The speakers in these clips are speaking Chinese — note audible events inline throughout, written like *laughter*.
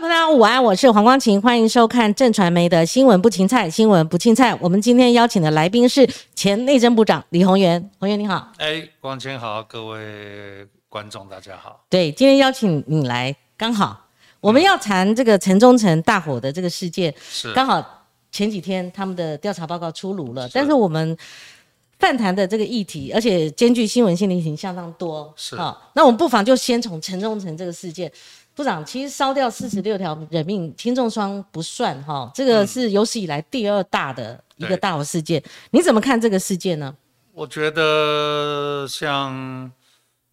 大家午安，我是黄光琴，欢迎收看正传媒的新闻不芹菜，新闻不青菜。我们今天邀请的来宾是前内政部长李宏源，宏源你好。哎，光琴好，各位观众大家好。对，今天邀请你来，刚好我们要谈这个城中城大火的这个事件，是刚好前几天他们的调查报告出炉了，但是我们泛谈的这个议题，而且兼具新闻性的议题相当多，是好，那我们不妨就先从城中城这个事件。部长，其实烧掉四十六条人命，轻重伤不算哈，这个是有史以来第二大的一个大火事件。你怎么看这个事件呢？我觉得像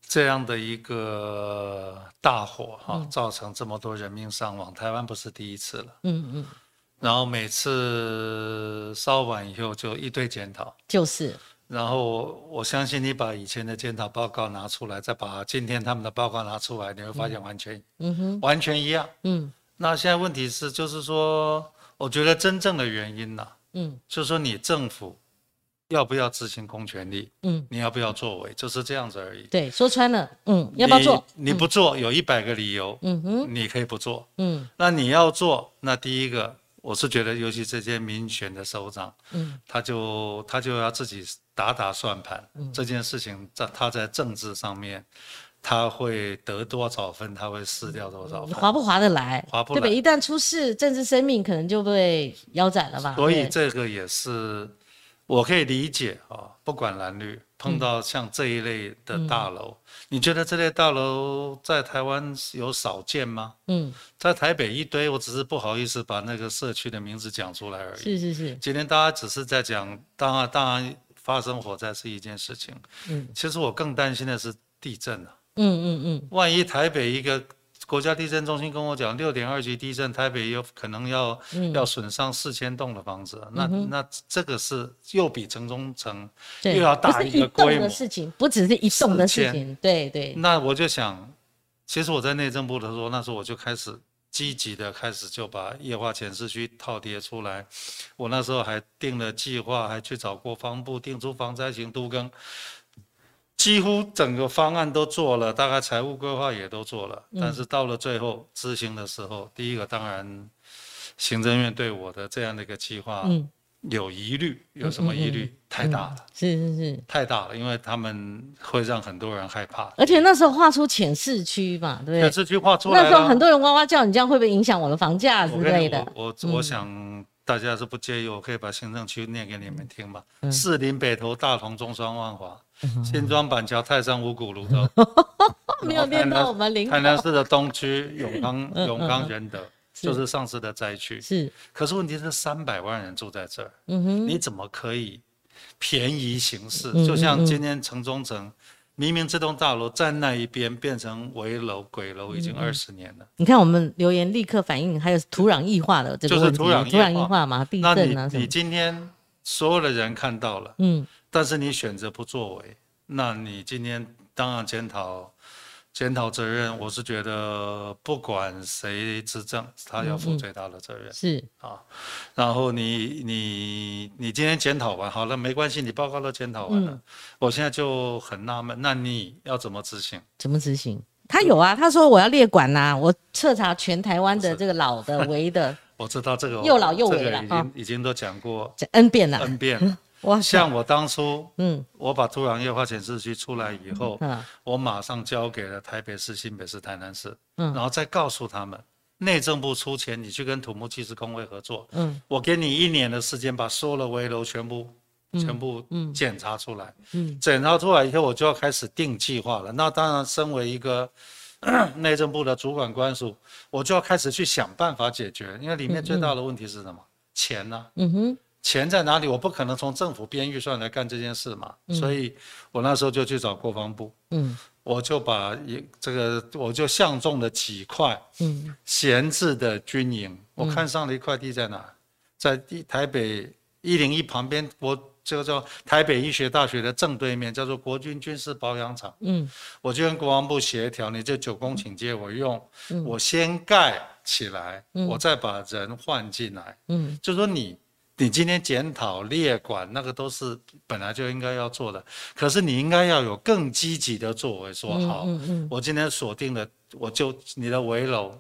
这样的一个大火哈、造成这么多人命伤亡，台湾不是第一次了。嗯嗯，然后每次烧完以后就一堆检讨，就是，然后我相信你把以前的检讨报告拿出来，再把今天他们的报告拿出来，你会发现完全、嗯哼，完全一样。嗯那现在问题是，就是说，我觉得真正的原因呢、嗯就是说你政府要不要执行公权力，嗯，你要不要作为，就是这样子而已。对，说穿了，嗯，要不要做？你？你不做，有一百个理由，嗯哼，你可以不做。嗯那你要做，那第一个，我是觉得，尤其这些民选的首长，嗯他就他就要自己打打算盘，嗯这件事情在他在政治上面，他会得多少分，他会失掉多少分。划不划得来？划不对不对？来一旦出事，政治生命可能就被腰斩了吧？所以对这个也是我可以理解啊，不管蓝绿，碰到像这一类的大楼，你觉得这类大楼在台湾有少见吗？嗯，在台北一堆，我只是不好意思把那个社区的名字讲出来而已。是是是，今天大家只是在讲，当然当然发生火灾是一件事情，嗯其实我更担心的是地震啊，嗯嗯嗯，万一台北一个。国家地震中心跟我讲，六点二级地震，台北有可能要、嗯要损伤四千栋的房子，那那这个是又比城中城，又要大一个规模。的事情，不只是一栋的事4000情，对对，那我就想，其实我在内政部的时候，那时候我就开始积极的开始就把液化前市区套叠出来。我那时候还定了计划，还去找国防部定出防灾型都更，几乎整个方案都做了，大概财务规划也都做了。但是到了最后执行的时候，第一个当然行政院对我的这样的一个计划嗯，有疑虑，有什么疑虑？太大了。是是是，太大了，因为他们会让很多人害怕。而且那时候画出浅市区嘛，对不对？可这句话出来，那时候很多人哇哇叫，你这样会不会影响我的房价之类的？我我我想大家是不介意，我可以把行政区念给你们听吧。嗯。士林、北投、大同、中山、万华、新庄、板桥、泰山、五股、芦洲，没有念到我们林台南市的东区永康、*laughs* 嗯永康、仁德，就是上次的灾区。是，可是问题是，三百万人住在这儿，嗯哼，你怎么可以便宜行事？嗯。就像今天城中城，明明这栋大楼在那一边变成危楼、鬼楼，已嗯经二十年了。你看我们留言立刻反映，还有土壤异化的这个就是问题，土壤异土壤异化化嘛，地那你你震啊什么，今天所有的人看到了，嗯。但是你选择不作为，那你今天当然检讨检讨责任，我是觉得不管谁执政，他要负最大的责任、是，啊。然后你你你今天检讨完好了，没关系，你报告都检讨完了，嗯我现在就很纳闷，那你要怎么执行？怎么执行？他有啊，他说我要列管呐、我彻查全台湾的这个老的、*laughs* 围的，我知道这个又老又这个已伟了啊经已经都讲过这 N 遍了。N 遍 *laughs* 了。哇，像我当初嗯。我把土壤液化显示器出来以后，嗯我马上交给了台北市、新北市、台南市，嗯。然后再告诉他们，内政部出钱，你去跟土木技师工会合作，嗯。我给你一年的时间，把所有的危楼全部、全部嗯。检查出来。嗯。检查出来以后，我就要开始定计划了。那当然，身为一个 *clears throat* 内政部的主管官署，我就要开始去想办法解决，因为里面最大的问题是什么？钱呢、嗯哼钱在哪里？我不可能从政府编预算来干这件事嘛，所以我那时候就去找国防部，嗯我就把一这个我就相中了几块嗯闲置的军营，我看上了一块地在哪？在一台北一零一旁边，我这个叫台北医学大学的正对面，叫做国军军事保养厂。嗯我就跟国防部协调，你这九公顷借我用，我先盖起来，我再把人换进来。嗯就说你你今天检讨列管那个都是本来就应该要做的，可是你应该要有更积极的作为，说好，嗯嗯。我今天锁定了，我就你的围楼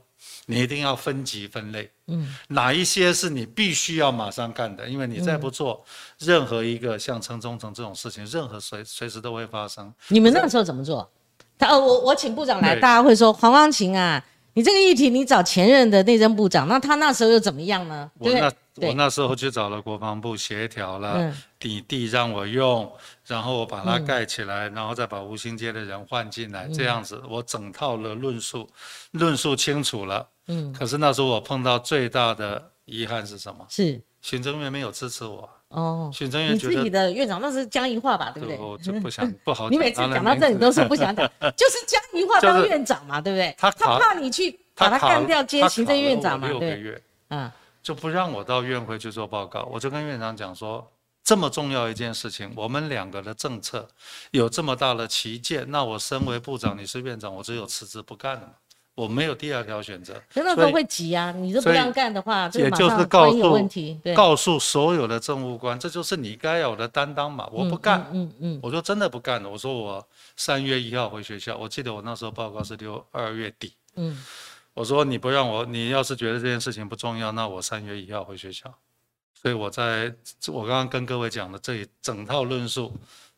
你一定要分级分类，嗯，哪一些是你必须要马上干的，因为你再不做，任何一个像城中城这种事情，任何随随时都会发生。你们那个时候怎么做？他呃，我我请部长来，大家会说黄光琴啊，你这个议题你找前任的内政部长，那他那时候又怎么样呢？我那我那时候去找了国防部协调了，底地让我用，然后我把它盖起来，然后再把吴兴街的人换进来，这样子我整套的论述论述清楚了。嗯，可是那时候我碰到最大的遗憾是什么？是行政院没有支持我。哦，行政院你自己的院长那是江宜桦吧，对不对？我就不想不好。*laughs* 你每次讲到这里都说不想讲，*laughs* 就是江宜桦当院长嘛，对不对？他他怕你去把他干掉接行政院长嘛，对。六个月，嗯，就不让我到院会去做报告。我就跟院长讲说，这么重要一件事情，我们两个的政策有这么大的旗舰，那我身为部长，你是院长，我只有辞职不干了。我没有第二条选择，那时候会急啊！你都不让干的话，也就是告诉告诉所有的政务官，这就是你该有的担当嘛！我不干，嗯嗯，我说真的不干了。我说我三月一号回学校，我记得我那时候报告是六二月底，嗯，我说你不让我，你要是觉得这件事情不重要，那我三月一号回学校。所以我在我刚刚跟各位讲的这一整套论述。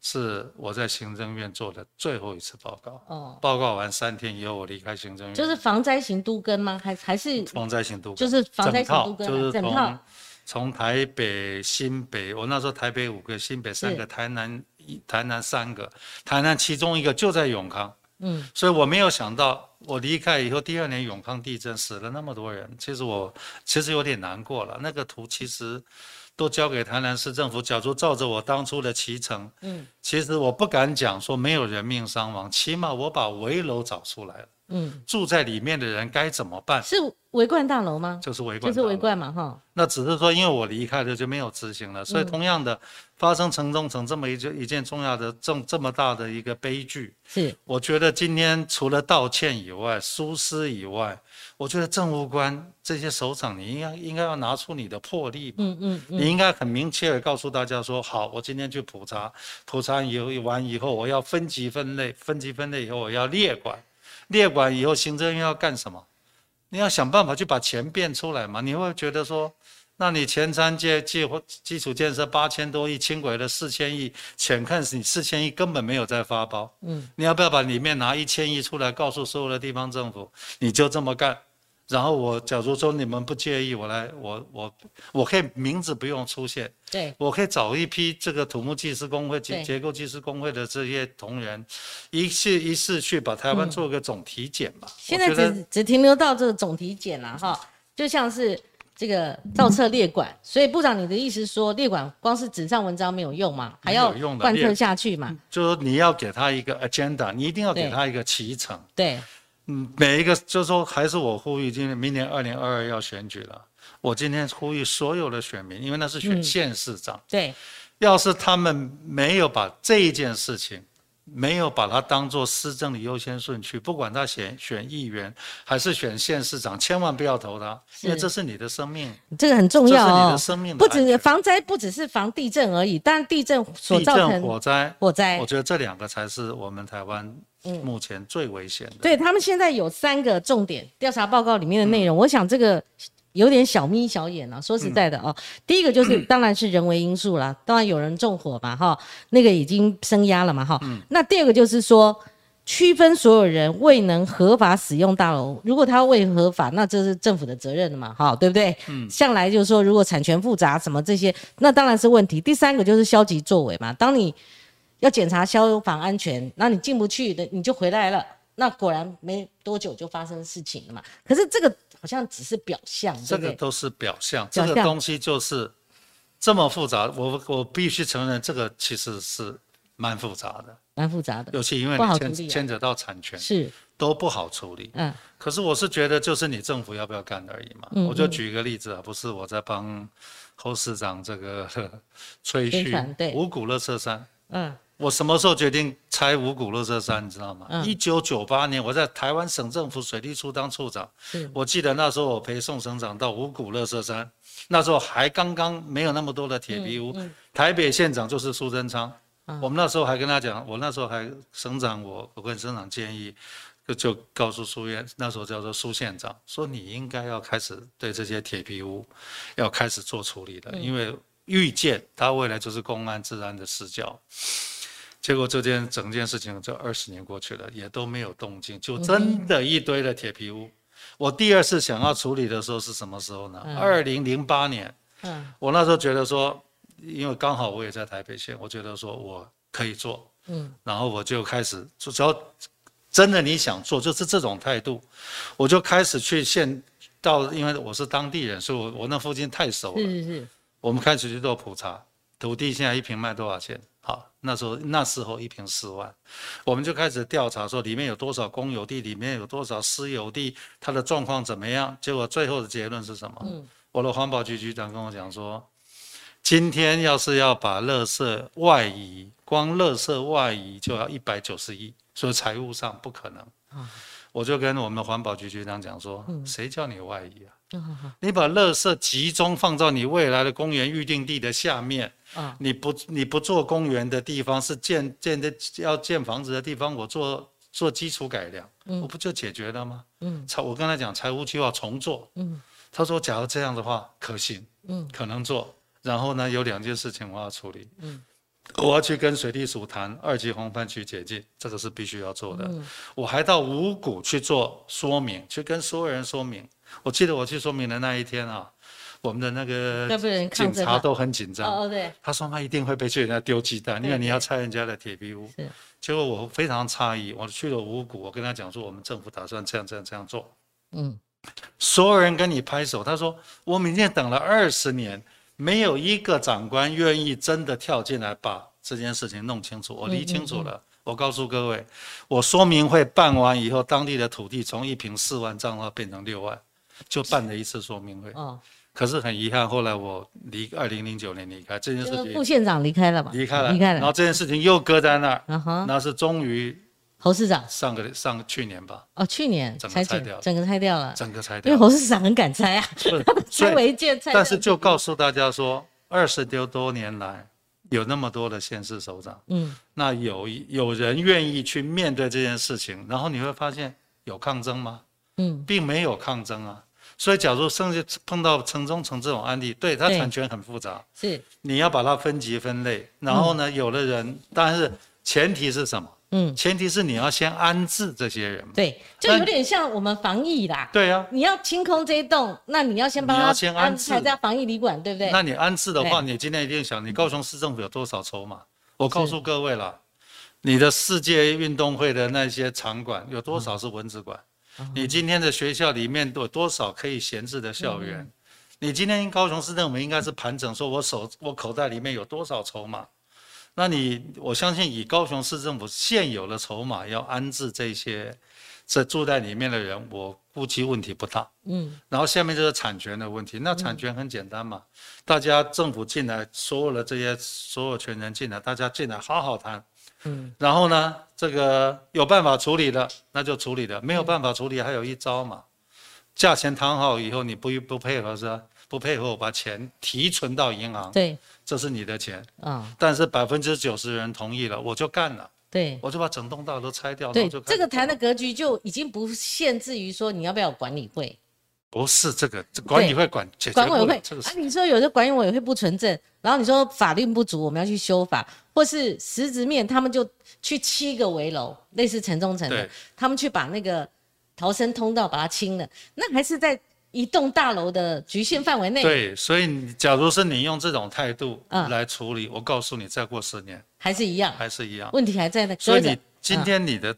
是我在行政院做的最后一次报告。哦，报告完三天以后，我离开行政院。就是防灾型都根吗？还还是防灾型都？就是防灾型都根，就是从从台北、新北，我那时候台北五个，新北三个，台南一台南三个，台南其中一个就在永康。嗯，所以我没有想到，我离开以后，第二年永康地震死了那么多人，其实我其实有点难过了。那个图其实。都交给台南市政府。假如照着我当初的骑程，嗯，其实我不敢讲说没有人命伤亡，起码我把围楼找出来了。嗯，住在里面的人该怎么办？是围观大楼吗？就是围观，就是围观嘛，哈。那只是说，因为我离开了就没有执行了，所以同样的发生城中城这么一件一件重要的这这么大的一个悲剧，是我觉得今天除了道歉以外，疏失以外。我觉得政务官这些首长，你应该应该要拿出你的魄力，嗯嗯，你应该很明确的告诉大家说，好，我今天去普查，普查以后完以后，我要分级分类，分级分类以后我要列管，列管以后行政院要干什么？你要想办法去把钱变出来嘛？你会觉得说，那你前三届计基础建设八千多亿，轻轨的四千亿，浅看是你四千亿根本没有在发包，嗯，你要不要把里面拿一千亿出来，告诉所有的地方政府，你就这么干？然后我假如说你们不介意，我来我我我可以名字不用出现，对我可以找一批这个土木技师工会、结结构技师工会的这些同仁，一次一次去把台湾做个总体检吧。现在只只停留到这个总体检了哈，就像是这个造册列管，所以部长你的意思说列管光是纸上文章没有用嘛，还要贯彻下去嘛？就是说你要给他一个 agenda，你一定要给他一个脐程。对。嗯，每一个就是说，还是我呼吁，今年明年二零二二要选举了。我今天呼吁所有的选民，因为那是选县市长。对，要是他们没有把这一件事情，没有把它当做施政的优先顺序，不管他选选议员还是选县市长，千万不要投他，因为这是你的生命，这个很重要哦。这是你的生命，不止防灾，不只是防地震而已，但地震所造成火灾，火灾，我觉得这两个才是我们台湾。目前最危险的，对他们现在有三个重点调查报告里面的内容，我想这个有点小眯小眼啊。说实在的哦，第一个就是 *clears throat* 当然是人为因素啦，当然有人纵火嘛哈，那个已经升压了嘛哈。那第二个就是说区分所有人未能合法使用大楼，如果他未合法，那这是政府的责任的嘛哈，对不对？嗯，向来就是说如果产权复杂什么这些，那当然是问题。第三个就是消极作为嘛，当你。要检查消防安全，那你进不去的，你就回来了。那果然没多久就发生事情了嘛。可是这个好像只是表象，这个都是表象，这个东西就是这么复杂。我我必须承认，这个其实是蛮复杂的，蛮复杂的。尤其因为你牵牵扯到产权，是都不好处理。嗯。可是我是觉得，就是你政府要不要干而已嘛。我就举一个例子啊，不是我在帮侯市长这个 *laughs* 吹嘘，五股乐色山。嗯。我什么时候决定拆五股乐色山？你知道吗？一九九八年，我在台湾省政府水利处当处长。我记得那时候我陪宋省长到五股乐色山，那时候还刚刚没有那么多的铁皮屋。台北县长就是苏贞昌。我们那时候还跟他讲，我那时候还省长，我我跟省长建议，就就告诉苏院那时候叫做苏县长说你应该要开始对这些铁皮屋要开始做处理了，因为预见他未来就是公安治安的死角。结果这件整件事情这二十年过去了，也都没有动静，就真的一堆的铁皮屋。我第二次想要处理的时候是什么时候呢？二零零八年，嗯。我那时候觉得说，因为刚好我也在台北县，我觉得说我可以做，嗯。然后我就开始，就只要真的你想做，就是这种态度，我就开始去县到，因为我是当地人，所以我我那附近太熟了，是是是，我们开始去做普查，土地现在一平卖多少钱？好，那时候那时候一平四万，我们就开始调查说里面有多少公有地，里面有多少私有地，它的状况怎么样？结果最后的结论是什么？嗯我的环保局局长跟我讲说，今天要是要把垃圾外移，光垃圾外移就要一百九十亿，所以财务上不可能。嗯我就跟我们的环保局局长讲说，谁叫你外移啊？啊你把垃圾集中放到你未来的公园预定地的下面，啊你不你不做公园的地方是建建的要建房子的地方，我做做基础改良，我不就解决了吗？嗯。财我跟他讲财务计划重做，嗯。他说假如这样的话可行，嗯。可能做。然后呢，有两件事情我要处理，嗯。我要去跟水利署谈二级红番区解禁，这个是必须要做的。嗯。我还到五股去做说明，去跟所有人说明。我记得我去说明的那一天啊，我们的那个警察都很紧张。哦哦对，他说他一定会被去人家丢鸡蛋，因为你要拆人家的铁皮屋。是结果我非常诧异，我去了五谷，我跟他讲说，我们政府打算这样这样这样做。嗯所有人跟你拍手，他说我们已经等了二十年，没有一个长官愿意真的跳进来把这件事情弄清楚。我理清楚了，我告诉各位，我说明会办完以后，当地的土地从一平四万涨到变成六万，就办了一次说明会。哦，可是很遗憾，后来我离二零零九年离开这件事情副情，县长离开了吧，离开了，离开了，然后这件事情又搁在那儿，那是终于侯市长上个上去年吧，哦，去年整个才拆掉整个拆掉了，整个拆掉因为。侯市长很敢拆啊，拆违建拆，但是就告诉大家说，二十多多年来，有那么多的县市首长，嗯那有有人愿意去面对这件事情，然后你会发现有抗争吗？嗯并没有抗争啊。所以，假如甚至碰到城中城这种案例，对它产权很复杂，是你要把它分级分类。然后呢，有的人，但是前提是什么？嗯前提是你要先安置这些人。对，就有点像我们防疫啦。对啊，你要清空这一栋，那你要先帮他先安置排在防疫旅馆，对不对？那你安置的话，你今天一定想，你高雄市政府有多少筹码？我告诉各位了，你的世界运动会的那些场馆有多少是蚊子馆？你今天的学校里面有多少可以闲置的校园？你今天高雄市政府应该是盘整，说我手我口袋里面有多少筹码？那你我相信以高雄市政府现有的筹码要安置这些这住在里面的人，我估计问题不大。嗯然后下面就是产权的问题，那产权很简单嘛，大家政府进来，所有的这些所有权人进来，大家进来好好谈，嗯。然后呢，这个有办法处理的那就处理的，没有办法处理还有一招嘛，价钱谈好以后你不不配合是吧？不配合我把钱提存到银行，对，这是你的钱，啊。但是百分之九十人同意了，我就干了，对。我就把整栋大楼拆掉，然对这个谈的格局就已经不限制于说你要不要管理会、不是这个这管委会管解决管委会。啊。你说有的管委会不纯正，然后你说法律不足，我们要去修法，或是实质面他们就去七个围楼，类似城中城的，他们去把那个逃生通道把它清了，那还是在一栋大楼的局限范围内，对，所以你假如是你用这种态度嗯。来处理，我告诉你，再过十年还是一样，还是一样。问题还在那所以你。今天你的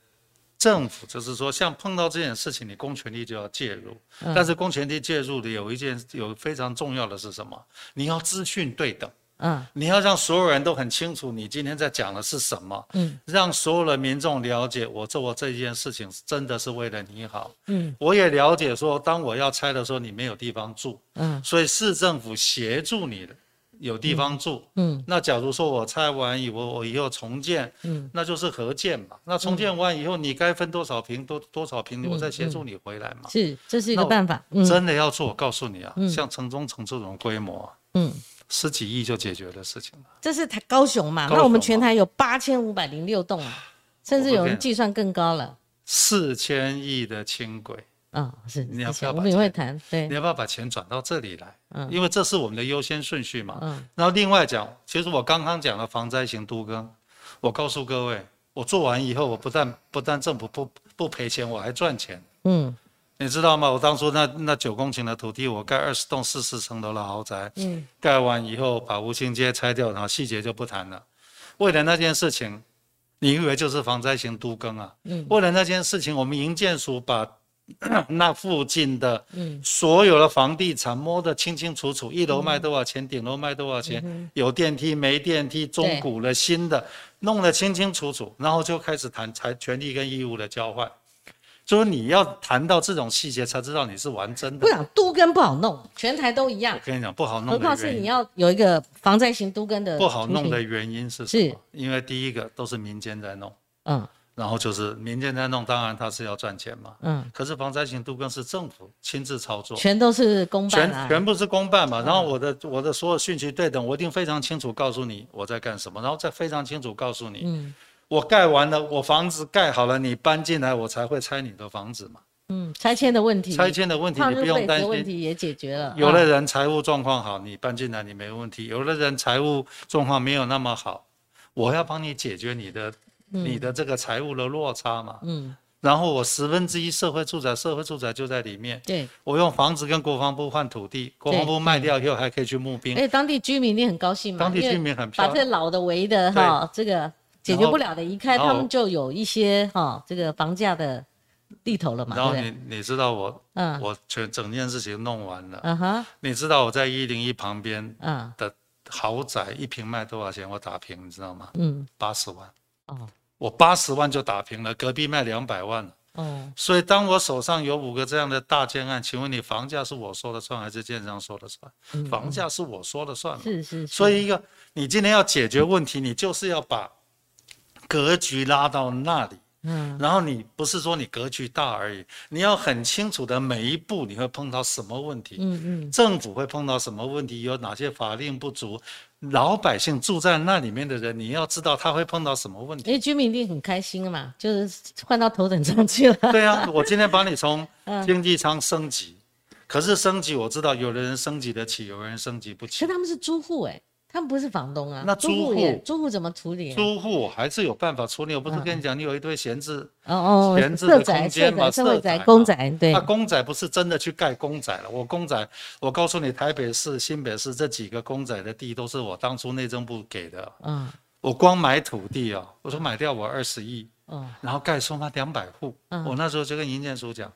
政府就是说，像碰到这件事情，你公权力就要介入。嗯。但是公权力介入的有一件有非常重要的是什么？你要资讯对等，嗯。你要让所有人都很清楚你今天在讲的是什么，嗯。让所有的民众了解我做这件事情真的是为了你好。嗯。我也了解说，当我要拆的时候，你没有地方住，嗯。所以市政府协助你的有地方住。嗯那假如说我拆完以后，我以后重建，嗯那就是合建嘛。那重建完以后，你该分多少平多多少平，我再协助你回来嘛。是，这是一个办法。嗯真的要做，我告诉你啊，嗯像城中城这种规模啊，嗯，十几亿就解决的事情了。这是台高雄嘛？那我们全台有八千五百零六栋啊，甚至有人计算更高了。四千亿的轻轨，啊，是，你要之前我们也不要把钱会谈，对你，要不要把钱转到这里来？嗯因为这是我们的优先顺序嘛。嗯然后另外讲，其实我刚刚讲了防灾型都更，我告诉各位，我做完以后，我不但不但政府不不赔钱，我还赚钱。嗯你知道吗？我当初那那九公顷的土地，我盖二十栋四十层楼的豪宅，嗯盖完以后把吴兴街拆掉，然后细节就不谈了。为了那件事情，你以为就是防灾型都更啊？嗯为了那件事情，我们营建署把 *clears throat* 那附近的嗯。所有的房地产摸得清清楚楚，一楼卖多少钱，顶楼卖多少钱，有电梯没电梯，中古的新的，弄得清清楚楚，然后就开始谈财权利跟义务的交换。就是你要谈到这种细节，才知道你是玩真的。不。想都跟不好弄，全台都一样。我，跟你讲，不好弄何况的原因，是你要有一个防灾型都跟的不好弄，的原因是什是。么？因为第一个都是民间在弄，嗯然后就是民间在弄，当然他是要赚钱嘛。嗯，可是防灾型都更是政府亲自操作，全都是公办全啊，全部是公办嘛，然后我的我的所有讯息对等，我一定非常清楚告诉你我在干什么，然后再非常清楚告诉你，嗯。我盖完了，我房子盖好了，你搬进来，我才会拆你的房子嘛。嗯，拆迁的问题，拆迁的问题你不用担废的问心，题也解决了，有啊的人财务状况好，你搬进来你没问题；有的人财务状况没有那么好，我要帮你解决你的你的这个财务的落差嘛。嗯，然后我十分之一社会住宅，社会住宅就在里面。对，我用房子跟国防部换土地，国防部卖掉以后还可以去募兵。哎，当地居民一定很高兴嘛，当地居民很漂把亮。这老的围的哈，这个解决不了的移开，他们就有一些哈这个房价的地头了嘛，然后？你你知道我嗯。我全整件事情弄完了，嗯哼。你知道我在一零一旁边嗯。的豪宅一平卖多少钱？我打平，你知道吗？嗯。八十万，哦我八十万就打平了，隔壁卖两百万了。哦所以当我手上有五个这样的大建案，请问你房价是我说了算还是建商说了算？嗯房价是我说了算所以一个你今天要解决问题，你就是要把格局拉到那里。嗯然后你不是说你格局大而已，你要很清楚的每一步你会碰到什么问题，嗯嗯政府会碰到什么问题，有哪些法令不足，老百姓住在那里面的人，你要知道他会碰到什么问题。因为居民一定很开心嘛，就是换到头等舱去了，*laughs* 对啊，我今天把你从 *laughs* 嗯经济舱升级，可是升级我知道有的人升级得起，有的人升级不起可。他们是租户哎，他们不是房东啊，那租户租户怎么处理啊？租户还是有办法处理，我不是跟你讲，你有一堆闲置，哦哦，闲置的空间嘛社宅、公宅，对那，公宅不是真的去盖公宅了。我公宅，我告诉你，台北市、新北市这几个公宅的地都是我当初内政部给的。嗯我光买土地啊，我说买掉我二十亿，嗯然后盖出那两百户。嗯我那时候就跟银建署讲，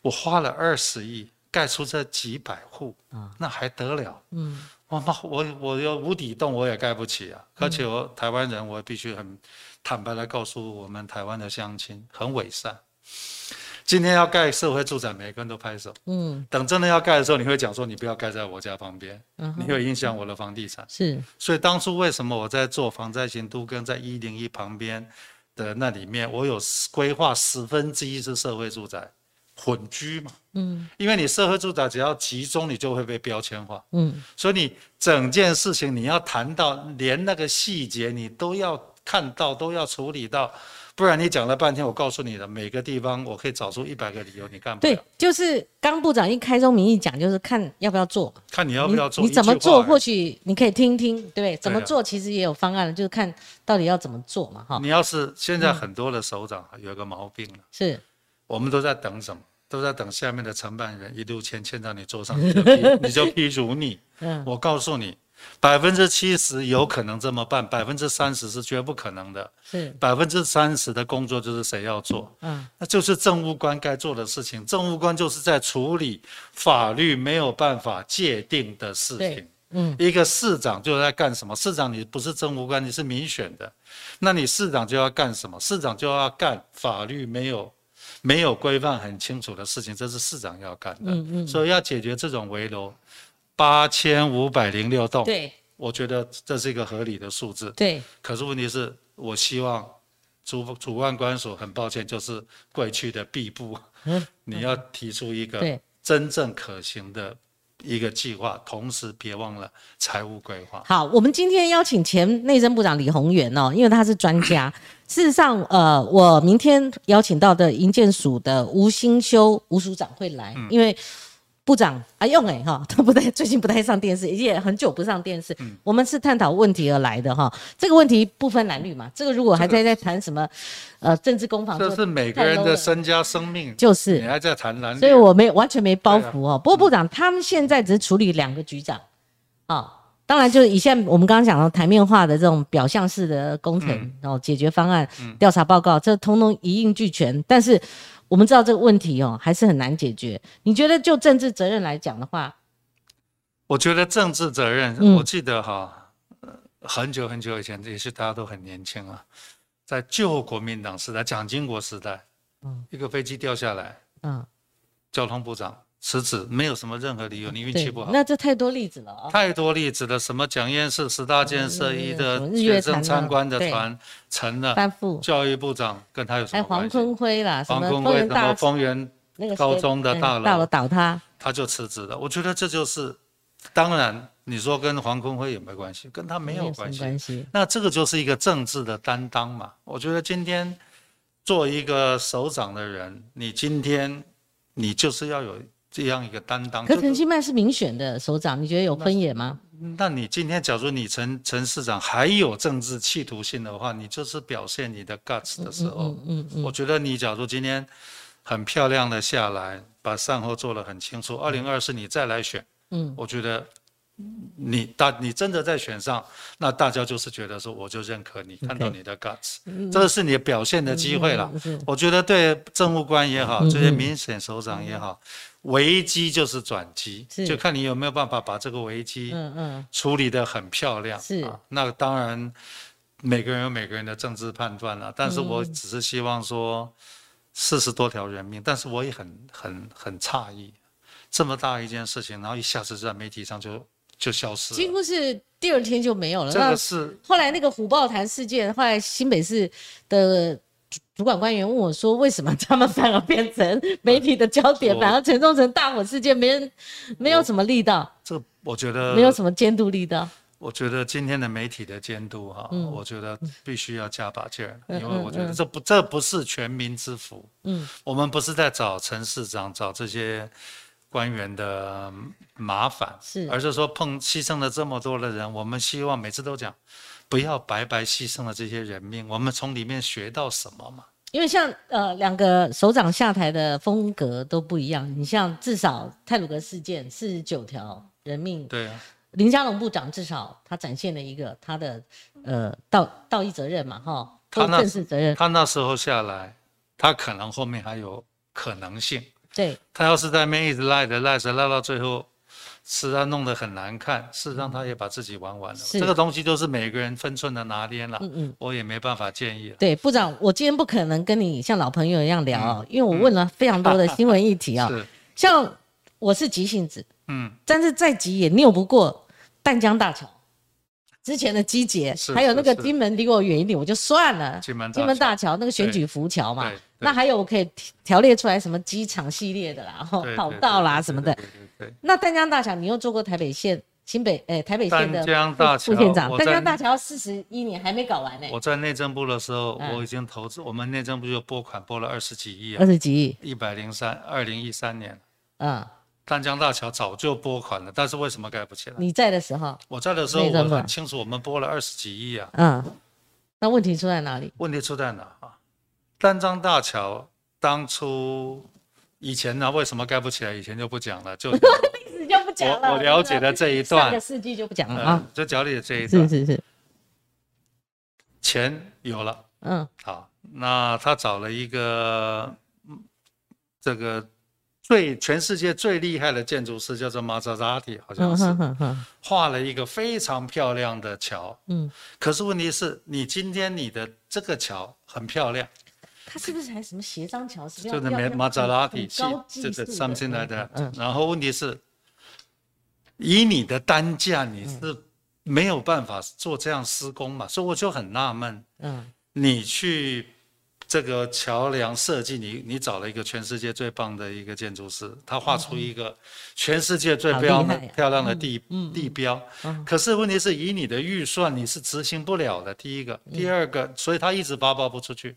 我花了二十亿盖出这几百户，啊那还得了？嗯我妈，我我要无底洞，我也盖不起啊！而且我台湾人，我必须很坦白的告诉我们台湾的乡亲，很伪善。今天要盖社会住宅，每个人都拍手。嗯等真的要盖的时候，你会讲说你不要盖在我家旁边，嗯，你会影响我的房地产。是所以当初为什么我在做防灾型都跟在一零一旁边的那里面，我有规划十分之一是社会住宅混居嘛？嗯。因为你社会住宅只要集中，你就会被标签化。嗯。所以你整件事情你要谈到，连那个细节你都要看到，都要处理到，不然你讲了半天，我告诉你的每个地方我可以找出一百个理由你干不对，，就是刚部长一开宗明义讲，就是看要不要做，看你要不要做，你你怎么做，或许许你可以听听，对对？怎么做其实也有方案了，就是看到底要怎么做嘛，哈，你要是现在很多的首长有一个毛病了，是。我们都在等什么？都在等下面的承办人一路签签到你桌上，*laughs* 你就批你就批如你。嗯我告诉你，百分之七十有可能这么办，百分之三十是绝不可能的。是百分之三十的工作就是谁要做，嗯那就是政务官该做的事情。政务官就是在处理法律没有办法界定的事情对。嗯一个市长就在干什么？市长你不是政务官，你是民选的，那你市长就要干什么？市长就要干法律没有没有规范很清楚的事情，这是市长要干的。嗯嗯，所以要解决这种围楼，八千五百零六栋，对。我觉得这是一个合理的数字。对。可是问题是我希望主主办官所很抱歉，就是贵区的弊部，嗯。你要提出一个真正可行的一个计划，同时别忘了财务规划。好，我们今天邀请前内政部长李宏源哦，因为他是专家。*coughs* 事实上，呃，我明天邀请到的营建署的吴新修吴署长会来，因为。部长啊，用哎哈，*laughs* 他不太最近不太上电视，也很久不上电视。我们是探讨问题而来的哈，这个问题不分蓝绿嘛。这个如果还在在谈什么，呃，政治攻防，这是每个人的身家生命，就是你还在谈蓝绿，所以我没完全没包袱哦。不过部长他们现在只是处理两个局长啊，当然就是以现在我们刚刚讲的台面化的这种表象式的工程，然后解决方案、调查报告，这通通一应俱全，但是。我们知道这个问题哦，还是很难解决。你觉得就政治责任来讲的话，我觉得政治责任，我记得哈，很久很久以前，也是大家都很年轻啊，在旧国民党时代，蒋经国时代，嗯，一个飞机掉下来，嗯，交通部长。辞职没有什么任何理由，你运气不好。那这太多例子了啊！太多例子了，什么蒋验是十大建设一的学生参观的团成了，教育部长跟他有什么关系？黄坤辉啦，黄坤辉什么丰原高中的大楼倒塌，他就辞职了。我觉得这就是，当然你说跟黄坤辉有没有关系？跟他没有关系。那这个就是一个政治的担当嘛。我觉得今天做一个首长的人，你今天你就是要有。这样一个担当，可陈其迈是民选的首长，你觉得有分野吗？那你今天假如你陈陈市长还有政治企图性的话，你就是表现你的 guts 的时候，嗯嗯，我觉得你假如今天很漂亮的下来，把善后做得很清楚，二零二四你再来选，嗯，我觉得。你大你真的在选上，那大家就是觉得说，我就认可你，看到你的 guts，这个是你表现的机会了。我觉得对政务官也好，这些民选首长也好，危机就是转机，就看你有没有办法把这个危机处理得很漂亮。是啊，那当然每个人有每个人的政治判断了，但是我只是希望说四十多条人命，但是我也很很很诧异，这么大一件事情，然后一下子在媒体上就。就消失了，几乎是第二天就没有了。这个是后来那个虎豹潭事件，后来新北市的主主管官员问我说：“为什么他们反而变成媒体的焦点？*laughs* 反而陈忠成大火事件没人没有什么力道？”这个我觉得没有什么监督力道。我觉得今天的媒体的监督哈，我觉得必须要加把劲儿，因为我觉得这不这不是全民之福。嗯，我们不是在找陈市长，找这些。官员的麻烦是，而是说碰牺牲了这么多的人，我们希望每次都讲，不要白白牺牲了这些人命。我们从里面学到什么嘛？因为像呃两个首长下台的风格都不一样。你像至少泰鲁格事件四十九条人命，对啊，林佳龙部长至少他展现了一个他的呃道道义责任嘛，哈，他正式责任。他那时候下来，他可能后面还有可能性。对他要是在面一直赖着赖着赖到最后，实在弄得很难看，事实上他也把自己玩完了。这个东西都是每个人分寸的拿捏了。嗯嗯，我也没办法建议。对部长，我今天不可能跟你像老朋友一样聊，因为我问了非常多的新闻议题啊。*laughs* 是。像我是急性子，嗯，但是再急也拗不过淡江大桥。之前的机捷，还有那个金门离我远一点，我就算了。金门大桥那个选举浮桥嘛，那还有我可以条列出来什么机场系列的啦，然后跑道啦什么的。那淡江大桥，你又做过台北县、新北诶台北县的副县长。淡江大桥四十一年还没搞完呢。我在内政部的时候，我已经投资，我们内政部就拨款拨了二十几亿。二十几亿。一百零三，二零一三年。嗯。丹江大桥早就拨款了，但是为什么盖不起来？你在的时候，我在的时候我很清楚，我们拨了二十几亿啊。嗯，那问题出在哪里？问题出在哪啊？丹江大桥当初以前呢，为什么盖不起来？以前就不讲了，就 *laughs* 历史就不讲了。我了解的这一段，上个世纪就不讲了啊。就讲你的这一段，是是是，钱有了，嗯，好，那他找了一个这个。最全世界最厉害的建筑师叫做马扎扎蒂，好像是画了一个非常漂亮的桥。嗯，可是问题是你今天你的这个桥很漂亮，它是不是还什么斜张桥？是就是马马扎拉蒂系这个上进来的。然后问题是，以你的单价你是没有办法做这样施工嘛？所以我就很纳闷。嗯，你去这个桥梁设计，你你找了一个全世界最棒的一个建筑师，他画出一个全世界最漂亮漂亮的地嗯地标。嗯。可是问题是以你的预算你是执行不了的，第一个，嗯。第二个，所以他一直发包不出去，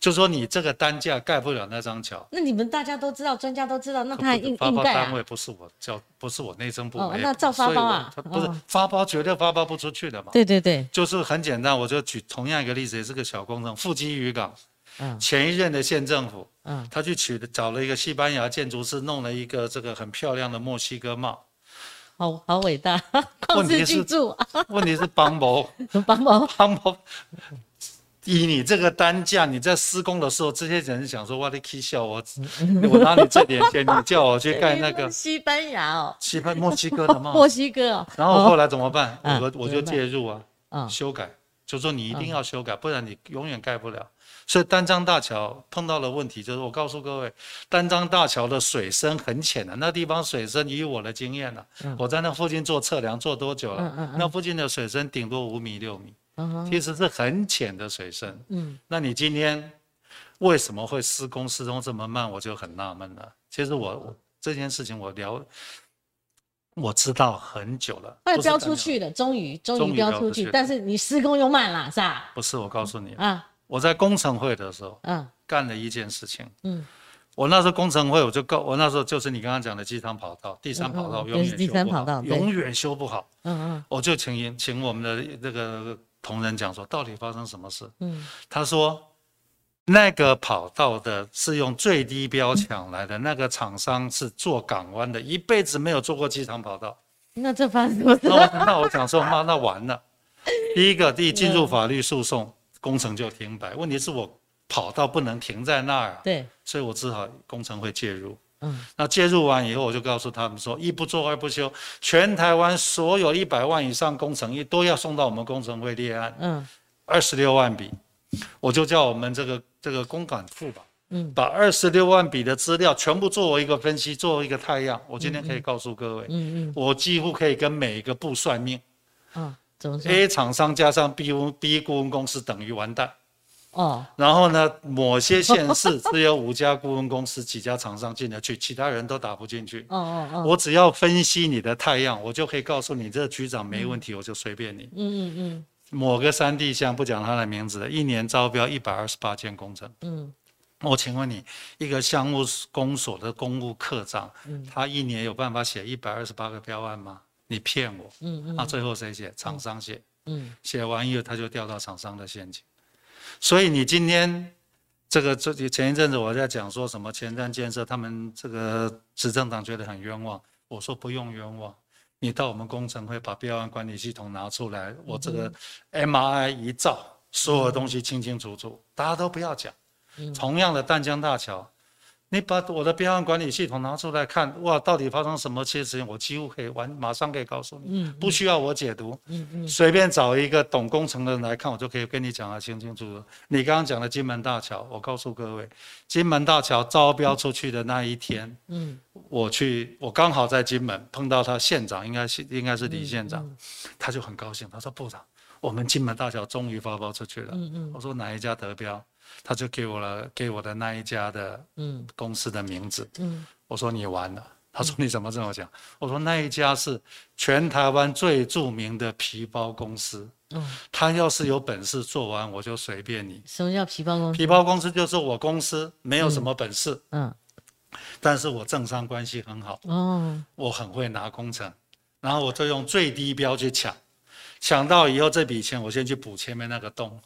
就说你这个单价盖不了那张桥。那你们大家都知道，专家都知道，那他还硬不发包？单位不是我叫，不是我内政部委，哦那照发包啊。不是哦发包绝对发包不出去的嘛。对对对，就是很简单，我就举同样一个例子，也是个小工程，富基渔港，嗯。前一任的县政府，嗯。他去取的找了一个西班牙建筑师，弄了一个这个很漂亮的墨西哥帽。好好伟大，旷问题是世巨著，问题是 *laughs* 帮某 *laughs* 帮忙帮某，以你这个单价，你在施工的时候，这些人想说，哇，你 K 笑我，我拿你这点钱，你叫我去盖那个 *laughs* 西班牙哦，西班墨西哥的帽墨，西哥哦，然后后来怎么办？嗯我我就介入啊。嗯。修改，就说你一定要修改，不然你永远盖不了。所以丹江大桥碰到了问题就是，我告诉各位，丹江大桥的水深很浅的，那地方水深，以我的经验呢、嗯我在那附近做测量做多久了？那附近的水深顶多五米六米，嗯其实是很浅的水深。嗯那你今天为什么会施工施工这么慢？我就很纳闷了。其实我我这件事情我了，我知道很久了，后来标出去了，终于终终于于标出去，但是你施工又慢了，是吧？不是我告诉你，啊我在工程会的时候嗯干了一件事情。嗯，我那时候工程会，我就告我那时候就是你刚刚讲的机场跑道、第三跑道嗯嗯永远就是第三修不好跑道永远修不好。嗯我就请请我们的这个同仁讲说，到底发生什么事？嗯他说，那个跑道的是用最低标抢来的，那个厂商是做港湾的，一辈子没有做过机场跑道。嗯，那这发生什么事？那我 *laughs* 那我讲说，妈，那完了。第一个，第一进入法律诉讼，工程就停摆。问题是我跑道不能停在那儿啊，对，所以我只好工程会介入。嗯那介入完以后，我就告诉他们说，一不做二不休，全台湾所有一百万以上工程一都要送到我们工程会立案，嗯二十六万笔，我就叫我们这个这个公管处吧，嗯把二十六万笔的资料全部作为一个分析，作为一个太阳。我今天可以告诉各位，嗯嗯我几乎可以跟每一个部算命嗯，怎么说？，A 厂商加上 B 顾 B 顾问公司等于完蛋。哦，然后呢，某些县市只有五家顾问公司、几家厂商进得去，其他人都打不进去。哦哦哦，我只要分析你的太阳，我就可以告诉你这个局长没问题，我就随便你。嗯嗯嗯某个山地项不讲他的名字的，一年招标一百二十八件工程。嗯我请问你，一个项目公所的公务科长，嗯他一年有办法写一百二十八个标案吗？你骗我！嗯嗯啊，最后谁写？厂商写。嗯写完以后，他就掉到厂商的陷阱。所以你今天这个这前一阵子我在讲说什么前瞻建设，他们这个执政党觉得很冤枉，我说不用冤枉，你到我们工程会把标案管理系统拿出来，我这个 MRI 一照，所有东西清清楚楚，大家都不要讲。同样的淡江大桥，你把我的标案管理系统拿出来看，哇，到底发生什么些事情，我几乎可以完马上可以告诉你，嗯不需要我解读。随便找一个懂工程的人来看，我就可以跟你讲得清清楚楚。你刚刚讲的金门大桥，我告诉各位，金门大桥招标出去的那一天，嗯我去，我刚好在金门碰到他县长，应该是应该是李县长，嗯他就很高兴，他说部长，我们金门大桥终于发包出去了。嗯嗯我说哪一家得标？他就给我了给我的那一家的嗯公司的名字。嗯我说你完了。他说你怎么这么讲？我说那一家是全台湾最著名的皮包公司。嗯，他要是有本事做完，我就随便你。什么叫皮包公司？皮包公司就是我公司没有什么本事，嗯但是我政商关系很好，哦我很会拿工程，然后我就用最低标去抢，抢到以后这笔钱我先去补前面那个洞，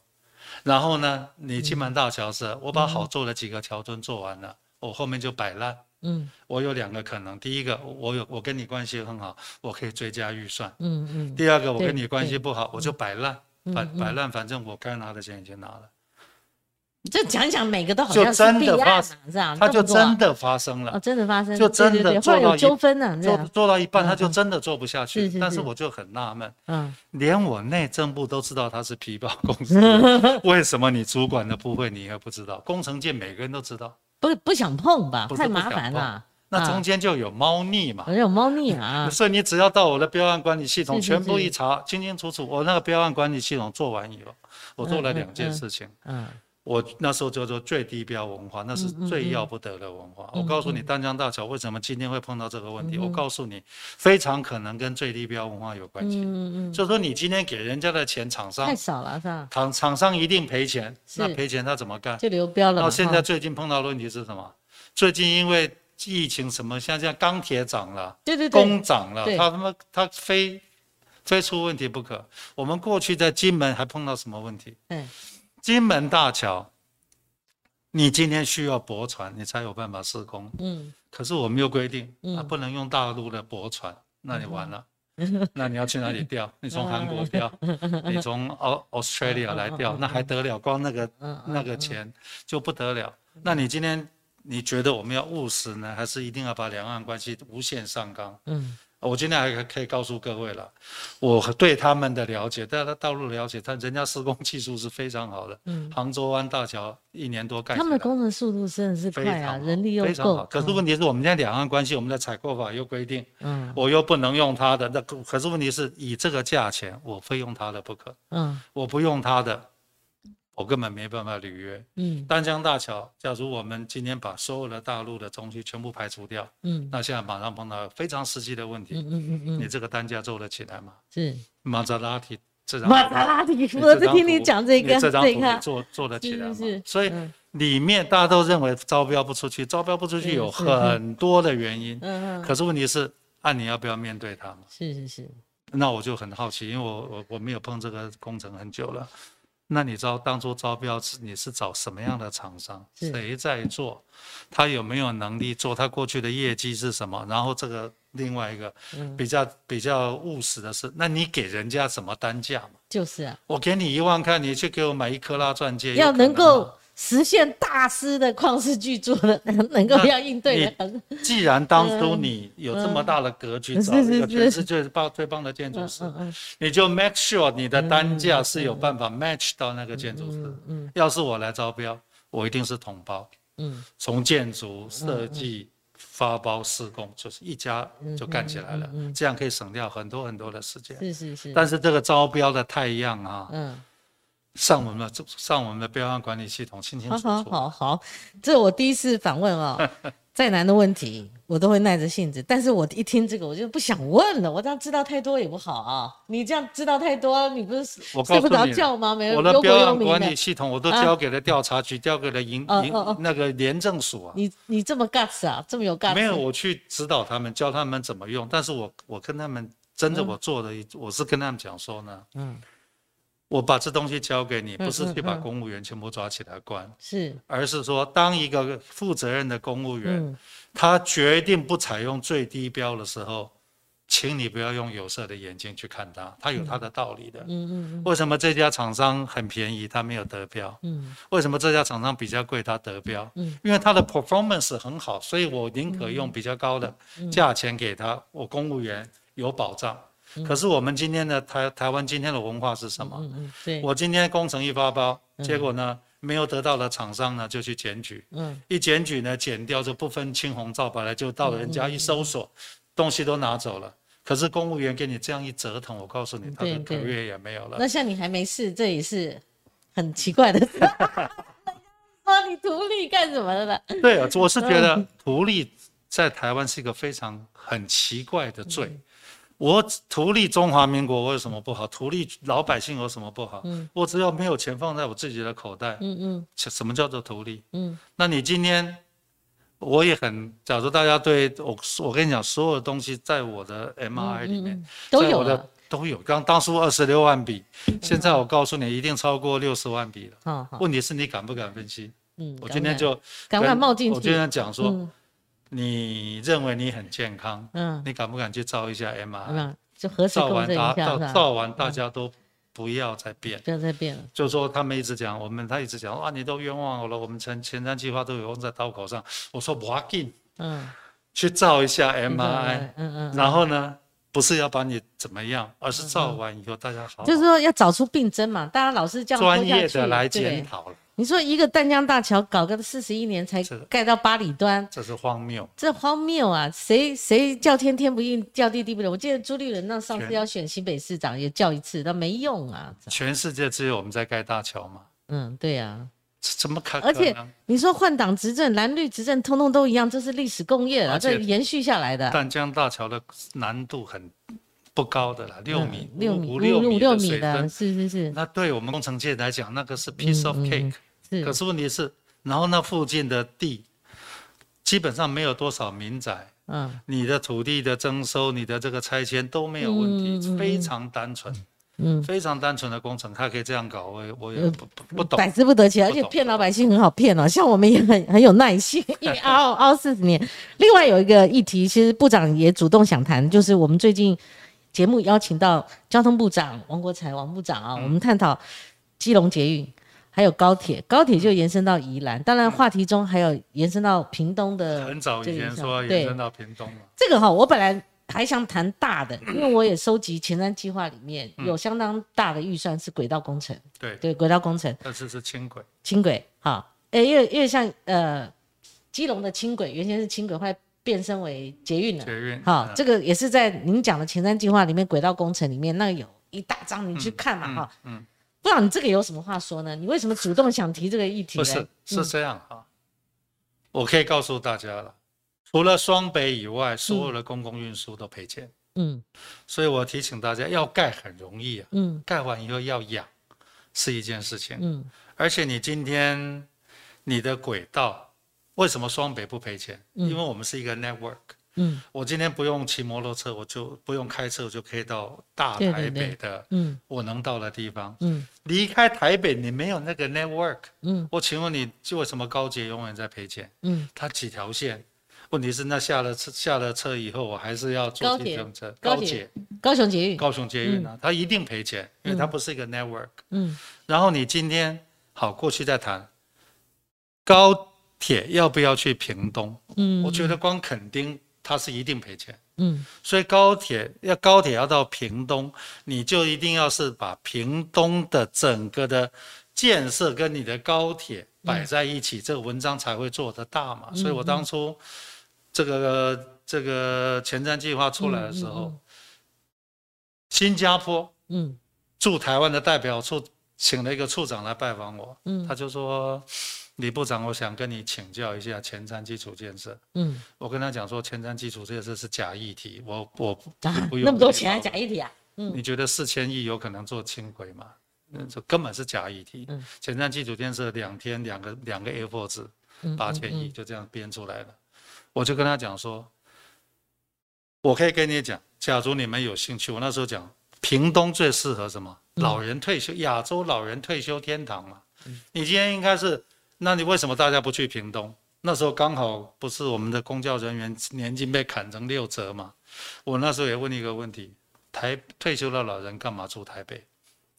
然后呢，你金门大桥是，我把好做的几个桥墩做完了，我后面就摆烂。嗯。我有两个可能，第一个我有我跟你关系很好，我可以追加预算；嗯嗯。第二个我跟你关系不好，我就摆烂，嗯摆嗯。摆烂，反正我该拿的钱已经拿了，这讲讲每个都好就像是真的发弊案啊，这样他就真的发生了哦，。真的发生，就真的做到纠纷做到一半，嗯他就真的做不下去。但是我就很纳闷，嗯连我内政部都知道他是皮包公司，*laughs* 为什么你主管的部会你还不知道？工程界每个人都知道，不不想碰吧，太麻烦了，那中啊间就有猫腻嘛。有猫腻啊，*laughs* 所以你只要到我的标案管理系统，全部是一查，清清楚楚。我那个标案管理系统做完以后，我做了两件嗯事情。嗯我那时候叫做最低标文化，那是最要不得的文化。我告诉你，丹江大桥为什么今天会碰到这个问题？我告诉你，非常可能跟最低标文化有关系。嗯嗯就说你今天给人家的钱，厂商太少了是吧？厂厂商一定赔钱，那赔钱他怎么干？就流标了嘛。到现在最近碰到的问题是什么？最近因为疫情什么，像像钢铁涨了，对对对，工涨了，他他妈他非非出问题不可。我们过去在金门还碰到什么问题？嗯金门大桥，你今天需要驳船，你才有办法施工。嗯可是我们又规定，啊，嗯不能用大陆的驳船，那你完了。那你要去哪里钓？*laughs* 你从韩国钓，你从 Au- Australia 来钓，那还得了？光那个嗯那个钱就不得了。那你今天你觉得我们要务实呢，还是一定要把两岸关系无限上纲？嗯我今天还可以告诉各位了，我对他们的了解，对他道路了解，但人家施工技术是非常好的。嗯，杭州湾大桥一年多盖，他们的工程速度真的是非快啊，常人力又够非常好。。可是问题是我们现在两岸关系，我们的采购法又规定，嗯我又不能用他的，那可可是问题是以这个价钱，我非用他的不可，嗯我不用他的，我根本没办法履约。嗯丹江大桥，假如我们今天把所有的大陆的东西全部排除掉，嗯那现在马上碰到非常实际的问题，嗯嗯嗯嗯，你这个单价做得起来吗？是玛莎拉蒂这张玛莎拉蒂，你我是听你讲这个你这张这个，图你做做得起来吗？是所以嗯里面大家都认为招标不出去，招标不出去有很多的原因。嗯嗯，可是问题是，按你要不要面对它嘛？是是是，那我就很好奇，因为我我我没有碰这个工程很久了。那你知道当初招标是你是找什么样的厂商？谁在做？他有没有能力做？他过去的业绩是什么？然后这个另外一个嗯，比较比较务实的是，那你给人家什么单价嘛？就是啊，我给你一万块，你去给我买一克拉钻戒，要能能够吗实现大师的旷世巨作的，*laughs* 能够那要应对的，既然当初你有这么大的格局，嗯。找一个全世界棒最棒的建筑师，嗯嗯你就 make sure 你的单价是有办法 match 到那个建筑师。嗯嗯要是我来招标，我一定是统包，嗯。从建筑设计、发包、施工，就是一家就干起来了，这样可以省掉很多很多的时间。是是是，但是这个招标的太样啊，嗯。上我们的上我们的标案管理系统清清好好楚楚。好好，这我第一次访问哦，*laughs* 再难的问题我都会耐着性子，但是我一听这个我就不想问了，我这样知道太多也不好啊。你这样知道太多，你不是睡不着你觉吗？没有标案管理系统我都交给了调查局，交给了营营那个廉政署啊。你你这么 guts 啊，这么有 guts？没有，我去指导他们，教他们怎么用。但是我我跟他们真的嗯我做的一，我是跟他们讲说呢，嗯，我把这东西交给你，不是嗯去把嗯。公务员全部抓起来关，是，而是说当一个负责任的公务员，嗯。他决定不采用最低标的时候，请你不要用有色的眼睛去看他，他有他的道理的。嗯嗯为什么这家厂商很便宜，他没有得标？嗯。为什么这家厂商比较贵，他得标？嗯。因为他的 performance 很好，所以我宁可用比较高的价钱给他，我公务员有保障。可是我们今天的台台湾今天的文化是什么？我今天工程一发包，结果呢没有得到的厂商呢就去检举，嗯一检举呢检掉就不分青红皂白了，就到人家一搜索，东西都拿走了。可是公务员给你这样一折腾，我告诉你，他的对对 career 也没有了。那像你还没事，这也是很奇怪的。说你图利干什么的呢？对啊，我是觉得图利在台湾是一个非常很奇怪的罪。我图利中华民国，我有什么不好？图利老百姓有什么不好？我只要没有钱放在我自己的口袋，嗯嗯什么叫做图利？嗯那你今天我也很，假如大家对我，我跟你讲，所有的东西在我的 MRI 里面、嗯，都有的。都有。刚当初二十六万笔，现在我告诉你，一定超过六十万笔了。好好，问题是你敢不敢分析？嗯，我今天就敢不敢冒进我今？天讲说，嗯你认为你很健康，嗯，你敢不敢去照一下 MRI？嗯就核磁照共振一完大照下是吧？照完大家都不要再变。不要再变了。就说他们一直讲，我们他一直讲啊，你都冤枉我了，我们前前瞻计划都有用在刀口上。我说不要紧，嗯去照一下 MRI，嗯嗯，然后呢，不是要把你怎么样，而是照完以后大家好好就是说要找出病症嘛，大家老是这样专业的来检讨了，你说一个淡江大桥搞个四十一年才盖到八里端，这是荒谬。这荒谬啊！谁谁叫天天不应，叫地地不灵？我记得朱立伦那上次要选新北市长也叫一次，那没用啊。全世界只有我们在盖大桥嘛，嗯，对呀、怎么可而且？你说换党执政，蓝绿执政，通通都一样，这是历史工业啊，这延续下来的。淡江大桥的难度很不高的啦，六米、嗯六米、六米六的是是是那对我们工程界来讲，那个是 piece of cake、是。可是问题是，然后那附近的地基本上没有多少民宅，嗯你的土地的征收、你的这个拆迁都没有问题，非常单纯，嗯，非常单纯的工程，他可以这样搞，我也我也呃不不不懂。百思不得其解，而且骗老百姓很好骗哦。像我们也很很有耐心，*laughs* 一熬熬四十年。另外有一个议题，其实部长也主动想谈，就是我们最近节目邀请到交通部长王国才王部长啊，我们探讨基隆捷运。还有高铁，高铁就延伸到宜兰，当然话题中还有延伸到屏东的。很早以前说要延伸到屏东了，这个哈，我本来还想谈大的，因为我也收集前瞻计划里面有相当大的预算是轨道工程，对，对轨道工程。但是是轻轨，轻轨，好，诶，因为因为像呃，基隆的轻轨原先是轻轨，后来变身为捷运了，捷运，好，嗯。这个也是在您讲的前瞻计划里面，轨道工程里面那有一大张，你去看嘛，哈、嗯，不知道你这个有什么话说呢？你为什么主动想提这个议题呢？不是是这样哈，我可以告诉大家了，除了双北以外，所有的公共运输都赔钱，嗯。所以我提醒大家，要盖很容易啊，嗯。盖完以后要养是一件事情，嗯。而且你今天你的轨道为什么双北不赔钱？嗯。因为我们是一个 network。嗯。我今天不用骑摩托车，我就不用开车，我就可以到大台北的嗯。我能到的地方。嗯。离开台北，你没有那个 network，嗯。我请问你，就为什么高铁永远在赔钱？嗯，它几条线？问题是那下了车下了车以后，我还是要坐高铁。计程车。高铁。高铁、高雄捷运，高雄捷运啊，它一定赔钱，因为它不是一个 network。嗯。然后你今天好过去再谈。高铁要不要去屏东？嗯，我觉得光垦丁它是一定赔钱。嗯所以高铁要高铁要到屏东，你就一定要是把屏东的整个的建设跟你的高铁摆在一起，这个文章才会做得大嘛。所以我当初这个这个前瞻计划出来的时候，新加坡嗯驻台湾的代表处请了一个处长来拜访我，嗯他就说。李部长，我想跟你请教一下前瞻基础建设。嗯我跟他讲说，前瞻基础建设是假议题，我我不用那么多钱假议题啊？嗯你觉得四千亿有可能做轻轨吗？嗯，这根本是假议题嗯。前瞻基础建设两天两个两个 A4 字，嗯八千亿就这样编出来了。我就跟他讲说，我可以跟你讲，假如你们有兴趣，我那时候讲，屏东最适合什么？嗯老人退休，亚洲老人退休天堂嘛。你今天应该是，那你为什么大家不去屏东？那时候刚好不是我们的公教人员年金被砍成六折嘛。我那时候也问一个问题：台退休的老人干嘛住台北？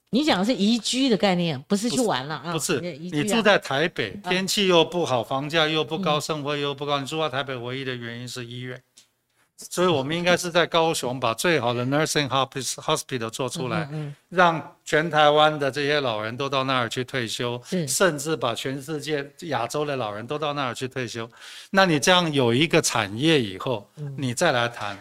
你讲的是宜居的概念，不是去玩了啊？不是，你住在台北，啊天气又不好，房价又不高，生活又不高，你住在台北唯一的原因是医院。所以我们应该是在高雄把最好的 nursing hospital 做出来，嗯让全台湾的这些老人都到那儿去退休，甚至把全世界亚洲的老人都到那儿去退休。那你这样有一个产业以后，你再来谈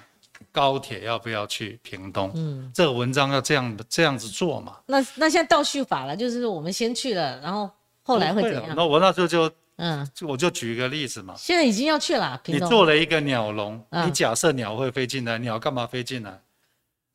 高铁要不要去屏东，嗯，这个文章要这样这样子做嘛？那那现在倒叙法了，就是我们先去了，然后后来会怎样？那我那时候就嗯，就我就举一个例子嘛，现在已经要去了，你。做了一个鸟笼，嗯。你假设鸟会飞进来，鸟干嘛飞进来？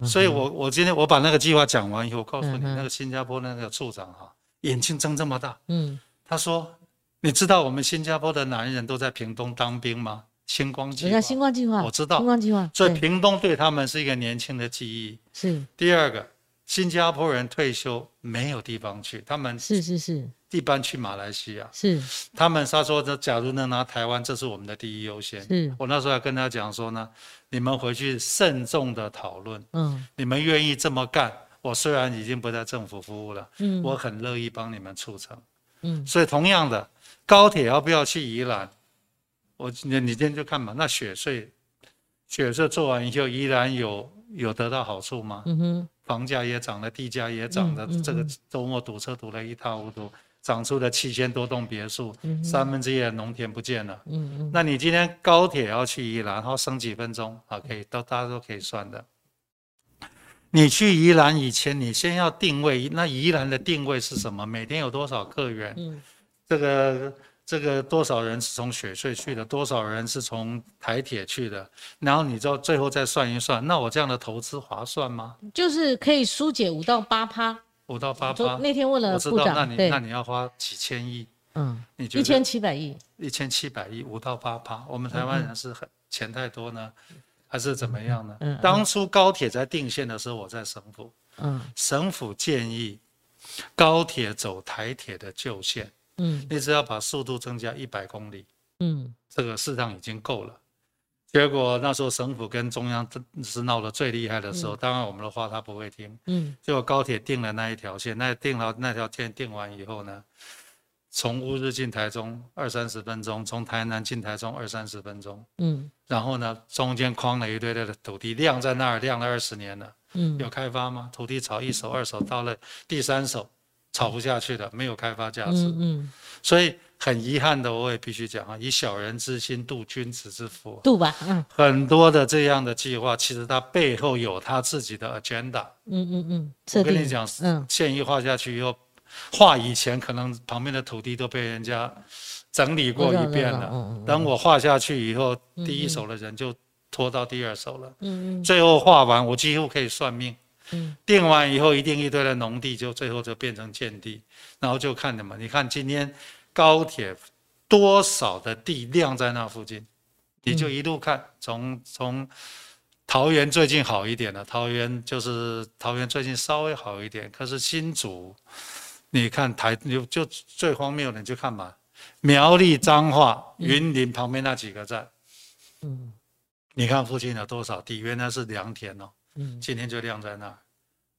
所以我我今天我把那个计划讲完以后，我告诉你，那个新加坡那个处长哈，眼睛睁这么大，嗯。他说：“你知道我们新加坡的男人都在屏东当兵吗？星光计划。人家，星光计划，我知道。星光计划，所以屏东对他们是一个年轻的记忆。是。第二个，新加坡人退休没有地方去，他们是是是一般去马来西亚。是他们他说，这假如能拿台湾，这是我们的第一优先。嗯，我那时候还跟他讲说呢，你们回去慎重的讨论，嗯你们愿意这么干，我虽然已经不在政府服务了，嗯我很乐意帮你们促成。嗯所以同样的，高铁要不要去宜兰？我你你今天就看吧，那雪隧，雪隧做完以后，宜兰有有得到好处吗？嗯哼房价也涨了，地价也涨了，嗯嗯这个嗯周末堵车堵了一塌糊涂，长出了七千多栋别墅，嗯三分之一的农田不见了。嗯嗯那你今天高铁要去宜兰，然后省几分钟啊？可以，都大家都可以算的。你去宜兰以前，你先要定位，那宜兰的定位是什么？每天有多少客源？嗯这个这个多少人是从雪隧去的，多少人是从台铁去的，然后你就最后再算一算，那我这样的投资划算吗？就是可以疏解五到八趴。五到八就趴，那天问了我知道，那部长，对你那，你要花几千亿？嗯，你觉得一千七百亿，一千七百亿，五到八趴，我们台湾人是很钱太多呢，还是怎么样呢？嗯嗯。当初高铁在定线的时候，我在省府，嗯。省府建议高铁走台铁的旧线，嗯。你只要把速度增加一百公里，嗯。这个事实上已经够了。结果那时候省府跟中央真是闹得最厉害的时候，当然我们的话他不会听。嗯。结果高铁定了那一条线，那定了那条线定完以后呢，从乌日进台中二三十分钟，从台南进台中二三十分钟，嗯。然后呢中间框了一堆堆的土地，晾在那儿晾了二十年了，嗯。有开发吗？土地炒一手二手，到了第三手炒不下去的，没有开发价值，嗯嗯，所以很遗憾的，我也必须讲啊，以小人之心度君子之腹。度吧，嗯很多的这样的计划，其实它背后有他自己的 agenda。嗯嗯嗯，我跟你讲，嗯现役画下去以后，画以前可能旁边的土地都被人家整理过一遍了。我知道嗯嗯等我画下去以后，第一手的人就拖到第二手了。嗯嗯最后画完，我几乎可以算命。嗯。定完以后，一定一堆的农地就最后就变成建地，然后就看什么，你看今天高铁多少的地量在那附近，你就一路看，从从桃园最近好一点了，桃园就是桃园最近稍微好一点，可是新竹，你看台就就最荒谬的你就看嘛，苗栗彰化云林旁边那几个站，嗯。你看附近有多少地，原来是良田哦。嗯今天就晾在那儿。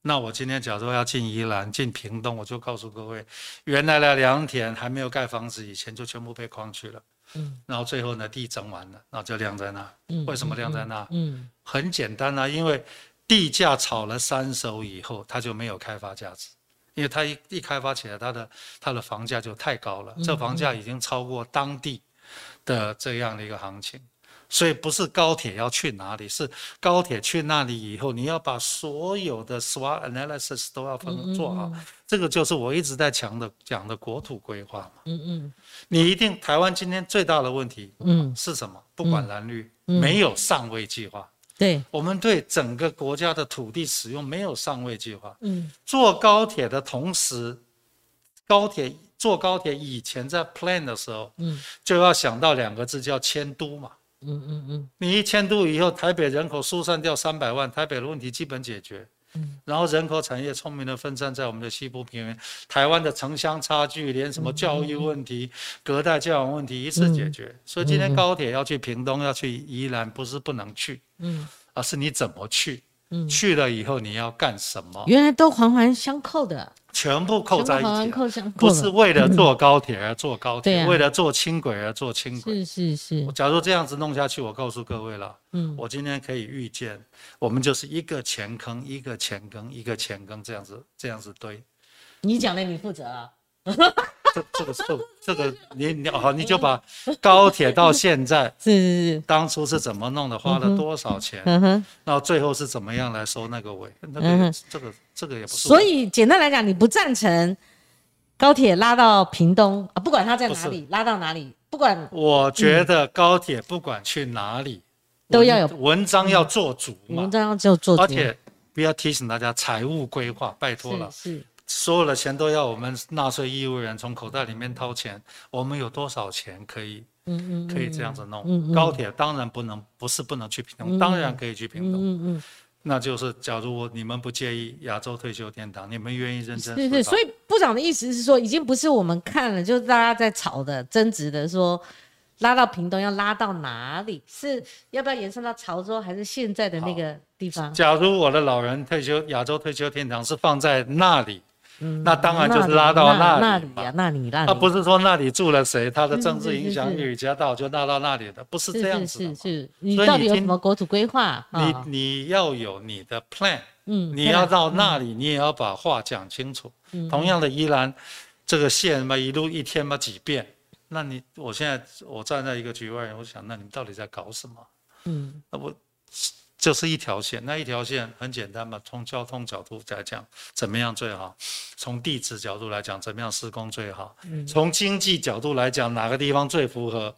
那我今天假如要进宜兰、进屏东，我就告诉各位，原来的良田还没有盖房子以前就全部被框去了。嗯然后最后呢，地整完了，然后就晾在那儿。嗯，为什么晾在那儿？嗯很简单啊，因为地价炒了三手以后，它就没有开发价值，因为它一一开发起来，它的它的房价就太高了，这房价已经超过当地的这样的一个行情。所以不是高铁要去哪里，是高铁去那里以后，你要把所有的 SWOT analysis 都要分做好。这个就是我一直在强的讲的国土规划嘛。嗯嗯你一定台湾今天最大的问题嗯，是什么？不管蓝绿，没有上位计划。对，我们对整个国家的土地使用没有上位计划。嗯坐高铁的同时，高铁坐高铁以前在 plan 的时候，嗯就要想到两个字叫迁都嘛。嗯嗯嗯。你一迁都以后，台北人口疏散掉三百万，台北的问题基本解决。嗯。然后人口产业聪明的分散在我们的西部平原，台湾的城乡差距，连什么教育问题、隔代教养问题一次解决。所以今天高铁要去屏东，要去宜兰，不是不能去，嗯。而是你怎么去，嗯，去了以后你要干什么，原来都环环相扣的，全部扣在一起了。扣相扣不是，为了坐高铁而坐高铁，为了坐轻轨而坐轻轨。是是是，假如这样子弄下去，我告诉各位了，嗯。我今天可以预见，我们就是一个钱坑，一个钱坑，一个钱坑，这样子这样子堆。你讲的你负责啊，这这个这这个你你好，你就把高铁到现在 *laughs* 是是是，当初是怎么弄的，花了多少钱，嗯哼，然后最后是怎么样来收那个尾，那个这个这个也不是。所以简单来讲，你不赞成高铁拉到屏东啊，不管它在哪里，拉到哪里，不管我觉得高铁不管去哪里，都要有文文章要做足嘛。我们，这样就做足，而且不要提醒大家财务规划，拜托了。是是，所有的钱都要我们纳税义务人从口袋里面掏钱，我们有多少钱可以嗯嗯，可以这样子弄？嗯嗯高铁当然不能，不是不能去平东，当然可以去平东。嗯嗯那就是假如我你们不介意亚洲退休天堂，你们愿意认真对对，所以部长的意思是说，已经不是我们看了，就是大家在吵的、争执的说。拉到屏东要拉到哪里？是要不要延伸到潮州，还是现在的那个地方？假如我的老人退休，亚洲退休天堂是放在那里，嗯那当然就是拉到那那里那里啊，那里那里。他不是说那里住了谁，他的政治影响是力与加大，就拉到那里的，不是这样子的。是是是，你到底有所以你听什么国土规划？你啊你要有你的 plan，嗯你要到那里，你也要把话讲清楚。嗯同样的，宜兰这个线嘛，一路一天嘛几遍，那你我现在我站在一个局外人，我想，那你们到底在搞什么？嗯那我就是一条线，那一条线很简单嘛，从交通角度来讲，怎么样最好？从地质角度来讲，怎么样施工最好？嗯从经济角度来讲，哪个地方最符合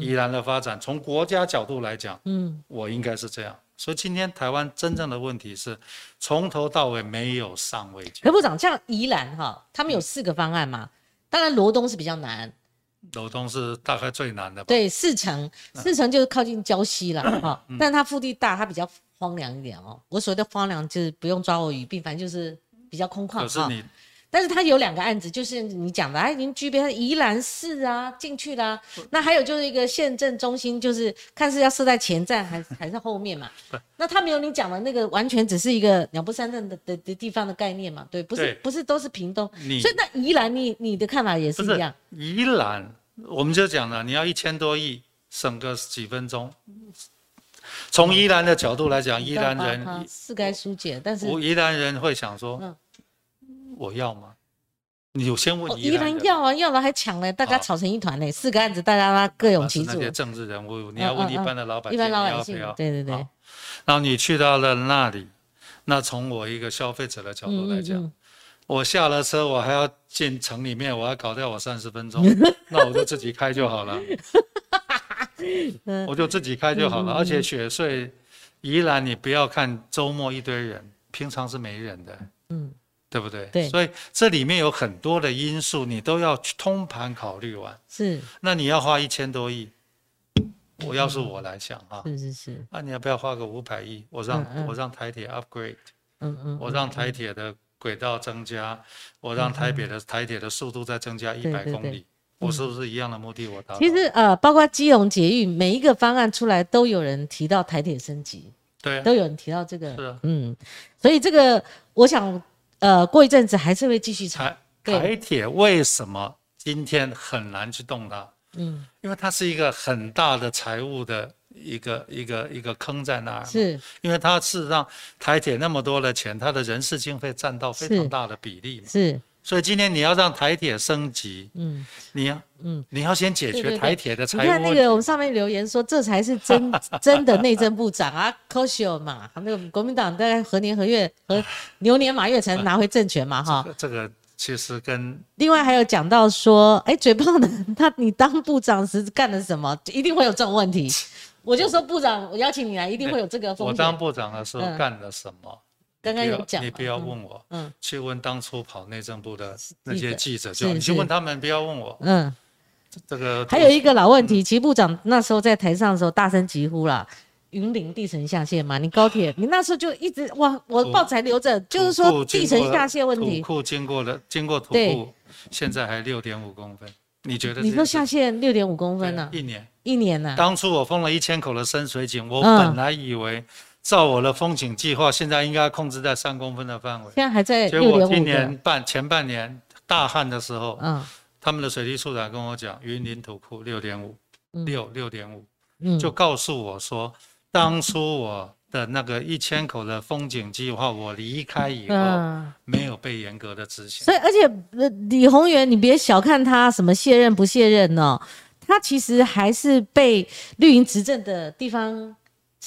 宜兰的发展？从国家角度来讲，嗯我应该是这样。所以今天台湾真正的问题是，从头到尾没有上位解。何部长，像宜兰哈，他们有四个方案嘛，当然罗东是比较难，楼东是大概最难的吧？对，四城，四城就是靠近礁溪了 *coughs* 哈，嗯但它腹地大，它比较荒凉一点哦。我所谓的荒凉就是不用抓我鱼病，反正就是比较空旷哈。可是你但是它有两个案子，就是你讲的，它已经具备它宜兰市啊进去啦、那还有就是一个县政中心，就是看是要设在前站还是 *laughs* 还是后面嘛。那他没有你讲的那个，完全只是一个鸟不山镇的的的地方的概念嘛？对，不是不是都是屏东，所以那宜兰你你的看法也是一样。宜兰，我们就讲了，你要一千多亿，省个几分钟。从宜兰的角度来讲，宜兰人，是该疏解，但是宜兰人会想说嗯，我要吗？你有先哦问宜兰人。要啊要了还抢了，大家吵成一团呢，四个案子大家各有其那，些政治人物，你要问一般的老百姓，一般老百要不要？，对对对。好，然后你去到了那里，那从我一个消费者的角度来讲，嗯。我下了车，我还要进城里面，我要搞掉我三十分钟，*laughs* 那我就自己开就好了，嗯。我就自己开就好了。而且雪穗宜兰，你不要看周末一堆人，平常是没人的，嗯，对不对？对。所以这里面有很多的因素，你都要去通盘考虑完。是。那你要花一千多亿，我要是我来想啊，是是是，那你要不要花个五百亿？我让、我让台铁 upgrade，嗯嗯，我让台铁的轨道增加，我让台北的台铁的速度再增加一百公里，我是不是一样的目的？我达到？其实呃，包括基隆捷运每一个方案出来，都有人提到台铁升级，对啊，都有人提到这个，是啊，嗯，所以这个我想呃，过一阵子还是会继续炒，台铁为什么今天很难去动它？嗯，因为它是一个很大的财务的一个一个一个坑在那儿，是。因为它事实上台铁那么多的钱，它的人事经费占到非常大的比例嘛，是，所以今天你要让台铁升级，嗯你要嗯。你要先解决台铁的你财务问看那个，我们。上面留言说，这才是真 *laughs* 真的内政部长啊 c o s i o 嘛，那个国民党大概何年何月和 *laughs* 牛年马月才能拿回政权嘛，哈。这个其实跟另外还有讲到说，哎，嘴炮的他，你当部长时干了什么？一定会有这种问题。*laughs* 我就说部长，我邀请你来，一定会有这个风险。我当部长的时候嗯干了什么？刚刚有讲，你不要嗯问我，嗯去问当初跑内政部的那些记者就好，你去问他们，不要问我。嗯，这个还有一个老问题，其实部长那时候在台上的时候大声疾呼啦。云林地层下陷嘛，你高铁，你那时候就一直哇，我报纸还留着，就是说地层下陷问题土。库经过了，经过土对库，现在还六点五公分，你觉得你说下陷六点五公分呢、对一年？一年呢、当初我封了一千口的深水井，我嗯本来以为照我的风景计划，现在应该控制在三公分的范围。现在还在结果今六点五的，年半前半年大旱的时候，嗯。他们的水利处长跟我讲，云林土库六点五，嗯。六六点五，嗯，就告诉我说，当初我的那个一千口的风景计划，我离开以后嗯，没有被严格的执行。所以而且呃李宏源，你别小看他什么卸任不卸任哦，他其实还是被绿营执政的地方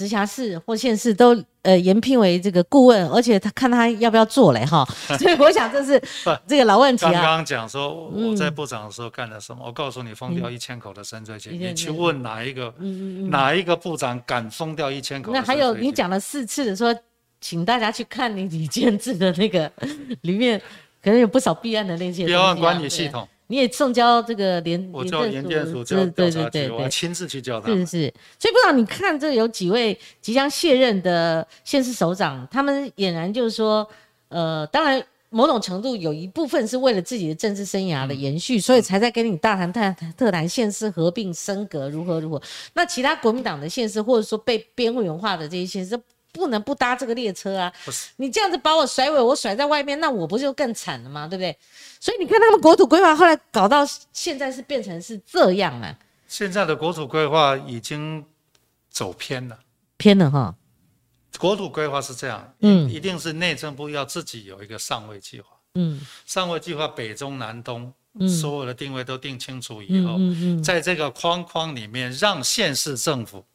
直辖市或县市都呃延聘为这个顾问，而且他看他要不要做嘞哈，*laughs* 所以我想这是 *laughs* 这个老问题啊。刚刚讲说嗯我在部长的时候干了什么，我告诉你，封掉一千口的深水井，嗯你去问哪一个。哪一个部长敢封掉一千口的那？还有你讲了四次的说，请大家去看你李建志的那个 *laughs* 里面，可能有不少弊案的那些东西啊标案管理系统，你也送交这个联我叫廉严建署对查局，对对对我还亲自去叫他是，所以部长，你看这有几位即将卸任的县市首长，他们俨然就是说，呃，当然某种程度有一部分是为了自己的政治生涯的延续，所以才在跟你大谈特特谈县市合并升格如何如何。那其他国民党的县市，或者说被边缘化的这些县市，不能不搭这个列车啊！不是你这样子把我甩尾，我甩在外面，那我不就更惨了吗？对不对？所以你看他们国土规划后来搞到现在是变成是这样啊，现在的国土规划已经走偏了。偏了哈。国土规划是这样，嗯一定是内政部要自己有一个上位计划，嗯上位计划北中南东，嗯所有的定位都定清楚以嗯后，嗯嗯，在这个框框里面，让县市政府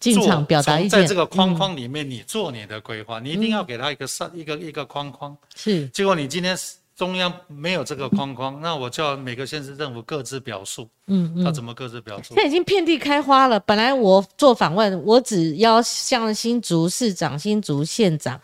进场表达意见，在这个框框里面，你做你的规划，你一定要给他一个上一个一个框框。是，结果你今天中央没有这个框框，那我叫每个县市政府各自表述。嗯嗯，他怎么各自表述？现在已经遍地开花了。本来我做访问，我只要向新竹市长、新竹县长。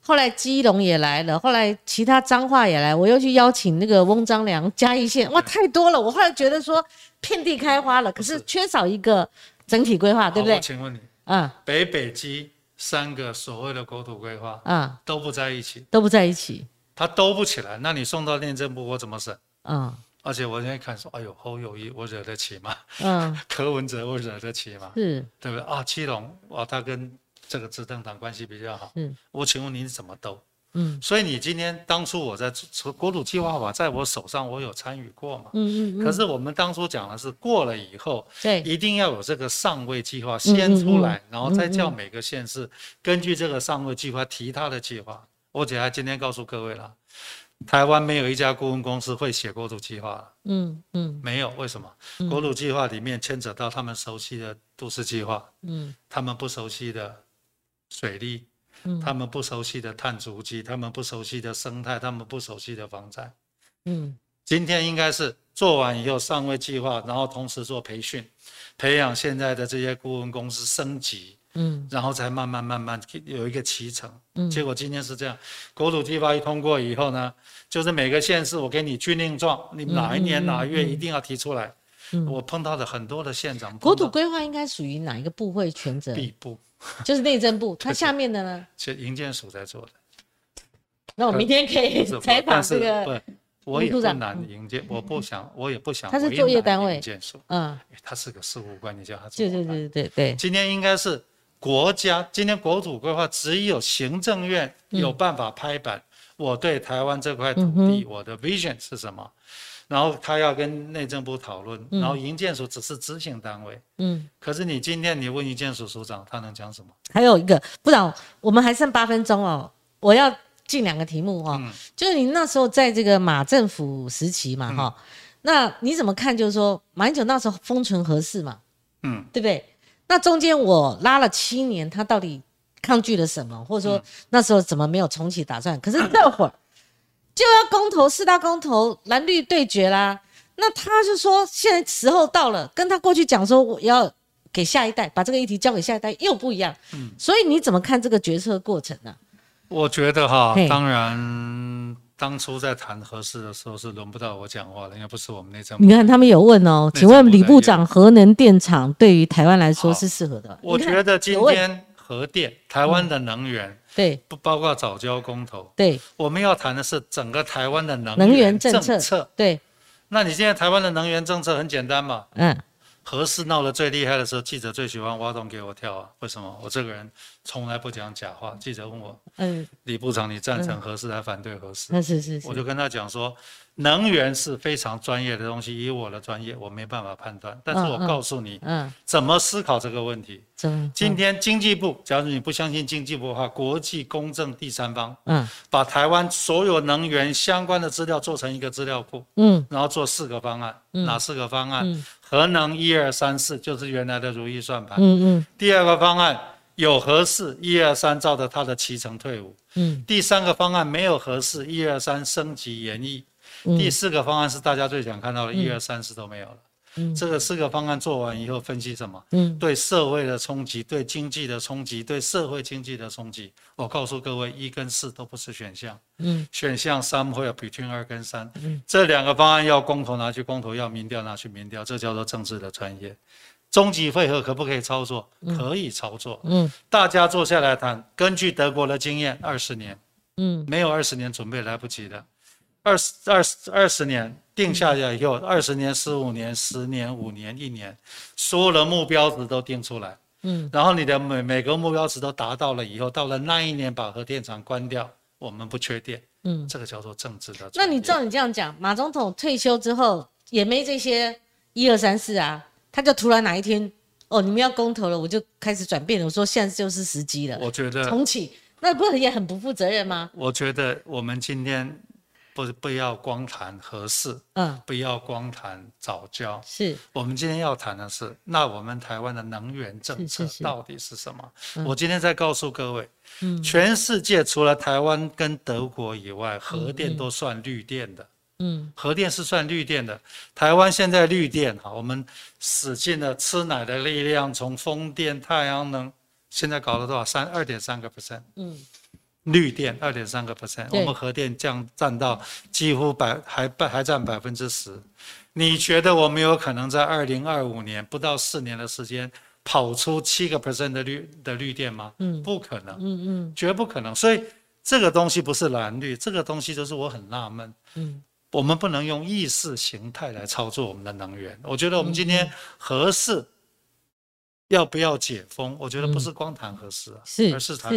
后来基隆也来了，后来其他彰化也来，我又去邀请那个翁章良嘉义县，哇，太多了。我后来觉得说遍地开花了，可是缺少一个整体规划，对不对？我请问你，嗯，北北基三个所谓的国土规划，嗯，都不在一起，都不在一起，它都不起来。那你送到内政部，我怎么审？嗯，而且我现在看说，哎呦，侯友谊，我惹得起吗？嗯，*laughs* 柯文哲，我惹得起吗？是，对不对？啊，七龙，哇，他跟。这个执政党关系比较好，嗯，我请问您怎么斗？嗯，所以你今天当初我在国土计划法在我手上，我有参与过嘛？嗯嗯嗯。可是我们当初讲的是过了以后，对，一定要有这个上位计划先出来，然后再叫每个县市根据这个上位计划提他的计划。我姐还今天告诉各位了，台湾没有一家顾问公司会写国土计划嗯嗯，没有，为什么？国土计划里面牵扯到他们熟悉的都市计划，嗯，他们不熟悉的。水利，他们不熟悉的碳足迹，他们不熟悉的生态，他们不熟悉的防灾。嗯，今天应该是做完以后上位计划，然后同时做培训，培养现在的这些顾问公司升级。嗯，然后才慢慢慢慢有一个脐橙。嗯，结果今天是这样，国土计划一通过以后呢，就是每个县市我给你军令状，你哪一年哪月一定要提出来。嗯，我碰到的很多的县长。国土规划应该属于哪一个部会权责？地部。*laughs* 就是内政部，*laughs* 它下面的呢？*laughs* 是营建署在做的。那我明天可以采访这个。我也不难营建，我不想，我也不想。他是作业单位。营建署，嗯，他是个事务官，你叫他做。对对对对对。今天应该是国家，今天国土规划只有行政院有办法拍板。我对台湾这块土地，我的 vision 是什么？然后他要跟内政部讨论，然后营建署只是执行单位。嗯，可是你今天你问营建署署长，他能讲什么？还有一个，不然我们还剩八分钟哦，我要进两个题目哈。嗯。就是你那时候在这个马政府时期嘛哈，那你怎么看？就是说马英九那时候封存合适嘛？嗯，对不对？那中间我拉了七年，他到底抗拒了什么？或者说那时候怎么没有重启打算？可是这会儿。就要公投四大公投蓝绿对决啦，那他就说现在时候到了，跟他过去讲说我要给下一代把这个议题交给下一代又不一样，嗯，所以你怎么看这个决策过程呢？我觉得哈，当然当初在谈合适的时候是轮不到我讲话的，应该不是我们那张。你看他们有问哦，请问李部长，核能电厂对于台湾来说是适合的？我觉得今天核电，台湾的能源。对，不包括早教公投。对，我们要谈的是整个台湾的能源政策。对，那你现在台湾的能源政策很简单嘛？嗯，核事闹得最厉害的时候，记者最喜欢挖洞给我跳啊？为什么？我这个人从来不讲假话。记者问我，嗯，李部长，你赞成核事还反对核事？那是是是，我就跟他讲说。能源是非常专业的东西，以我的专业，我没办法判断。但是我告诉你，嗯，怎么思考这个问题。今天经济部，假如你不相信经济部的话，国际公正第三方，嗯，把台湾所有能源相关的资料做成一个资料库，嗯，然后做四个方案，哪四个方案？核能一二三四就是原来的如意算盘，嗯嗯。第二个方案有合适一二三，照着它的七成退伍，嗯。第三个方案没有合适一二三升级演绎。第四个方案是大家最想看到的，一二三四都没有了。嗯，这个四个方案做完以后，分析什么？嗯，对社会的冲击，对经济的冲击，对社会经济的冲击。我告诉各位，一跟四都不是选项。嗯，选项三会有 between 二跟三。嗯，这两个方案要公投拿去公投，要民调拿去民调，这叫做政治的专业。终极配合可不可以操作？可以操作。嗯，大家坐下来谈，根据德国的经验，二十年。嗯，没有二十年准备来不及的。二十二十二十年定下来以后，二十年、十五年、十年、五年、一年，所有的目标值都定出来。嗯，然后你的每每个目标值都达到了以后，到了那一年把核电厂关掉，我们不缺电。嗯，这个叫做政治的。那你照你这样讲，马总统退休之后也没这些一二三四啊，他就突然哪一天哦，你们要公投了，我就开始转变了，我说现在就是时机了。我觉得重启，那不是也很不负责任吗？我觉得我们今天。不不要光谈合适，嗯，不要光谈早教。是，我们今天要谈的是，那我们台湾的能源政策到底是什么？嗯我今天再告诉各位，嗯全世界除了台湾跟德国以外，核电都算绿电的。嗯核电是算绿电的，台湾现在绿电哈，我们使尽了吃奶的力量，从风电、太阳能，现在搞了多少？三二点三个 percent 嗯，绿电，二点三个 percent，我们核电降占到几乎百还还占百分之十。你觉得我们有可能在二零二五年不到四年的时间跑出七个 percent 的绿的绿电吗？嗯不可能，嗯嗯绝不可能。所以这个东西不是蓝绿，这个东西就是我很纳闷。嗯我们不能用意识形态来操作我们的能源。我觉得我们今天合适要不要解封？我觉得不是光谈合适啊，是而是谈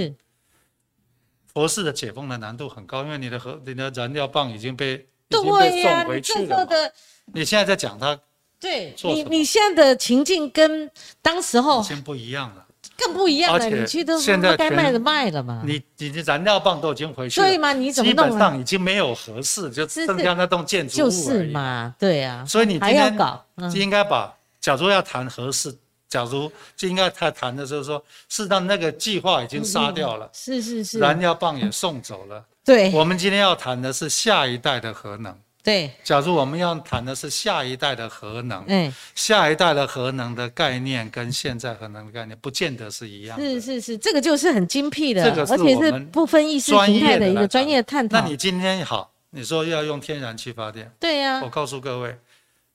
是，合适的解封的难度很高，因为你的核你的燃料棒已经被已经对被送回去这了你现在在讲它对你你现在的情境跟当时候已经不一样了，更不一样了，你去都现在该卖的卖了嘛，你你的燃料棒都已经回去了，对吗？你怎么基本？上已经没有合适，就是剩下那栋建筑物就是。嘛，对啊，所以你今还要天搞，嗯应该把，假如要谈合适，假如就应该他谈的就是说，是让那个计划已经杀掉了，是是是，燃料棒也送走了。对我们今天要谈的是下一代的核能。对，假如我们要谈的是下一代的核能，嗯，下一代的核能的概念跟现在核能的概念不见得是一样的。是是是，这个就是很精辟的，这个而且是不分意识专形态的一个专业探讨。那你今天好，你说要用天然气发电，对呀我，告诉各位，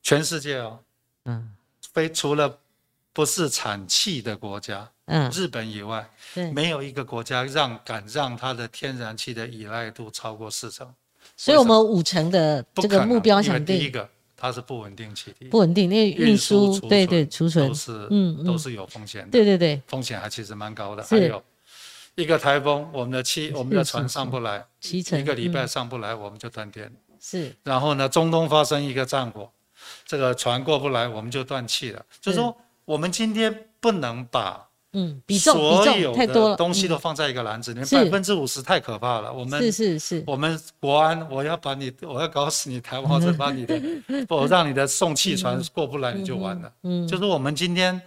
全世界哦，嗯非除了不是产气的国家，嗯，日本以外，对，没有一个国家让敢让它的天然气的依赖度超过四成，所以我们五成的这个目标想定第一个它是不稳定气体，不稳定，因为运输输、对对储存。都，是嗯嗯。都是有风险的，对对对，风险还其实蛮高的。是。还有一个台风，我们的气我们的船上不来，七成一个礼拜嗯。上不来，我们就断电。是。然后呢，中东发生一个战火，这个船过不来，我们就断气了。就是说，我们今天不能把嗯比重所有的东西嗯都放在一个篮子里面，百分之五十太可怕了。我们是是是，我们国安，我要把你，我要搞死你台湾，或者把你的，*laughs* 我让你的送气船过不来，你就完了。嗯就是我们今天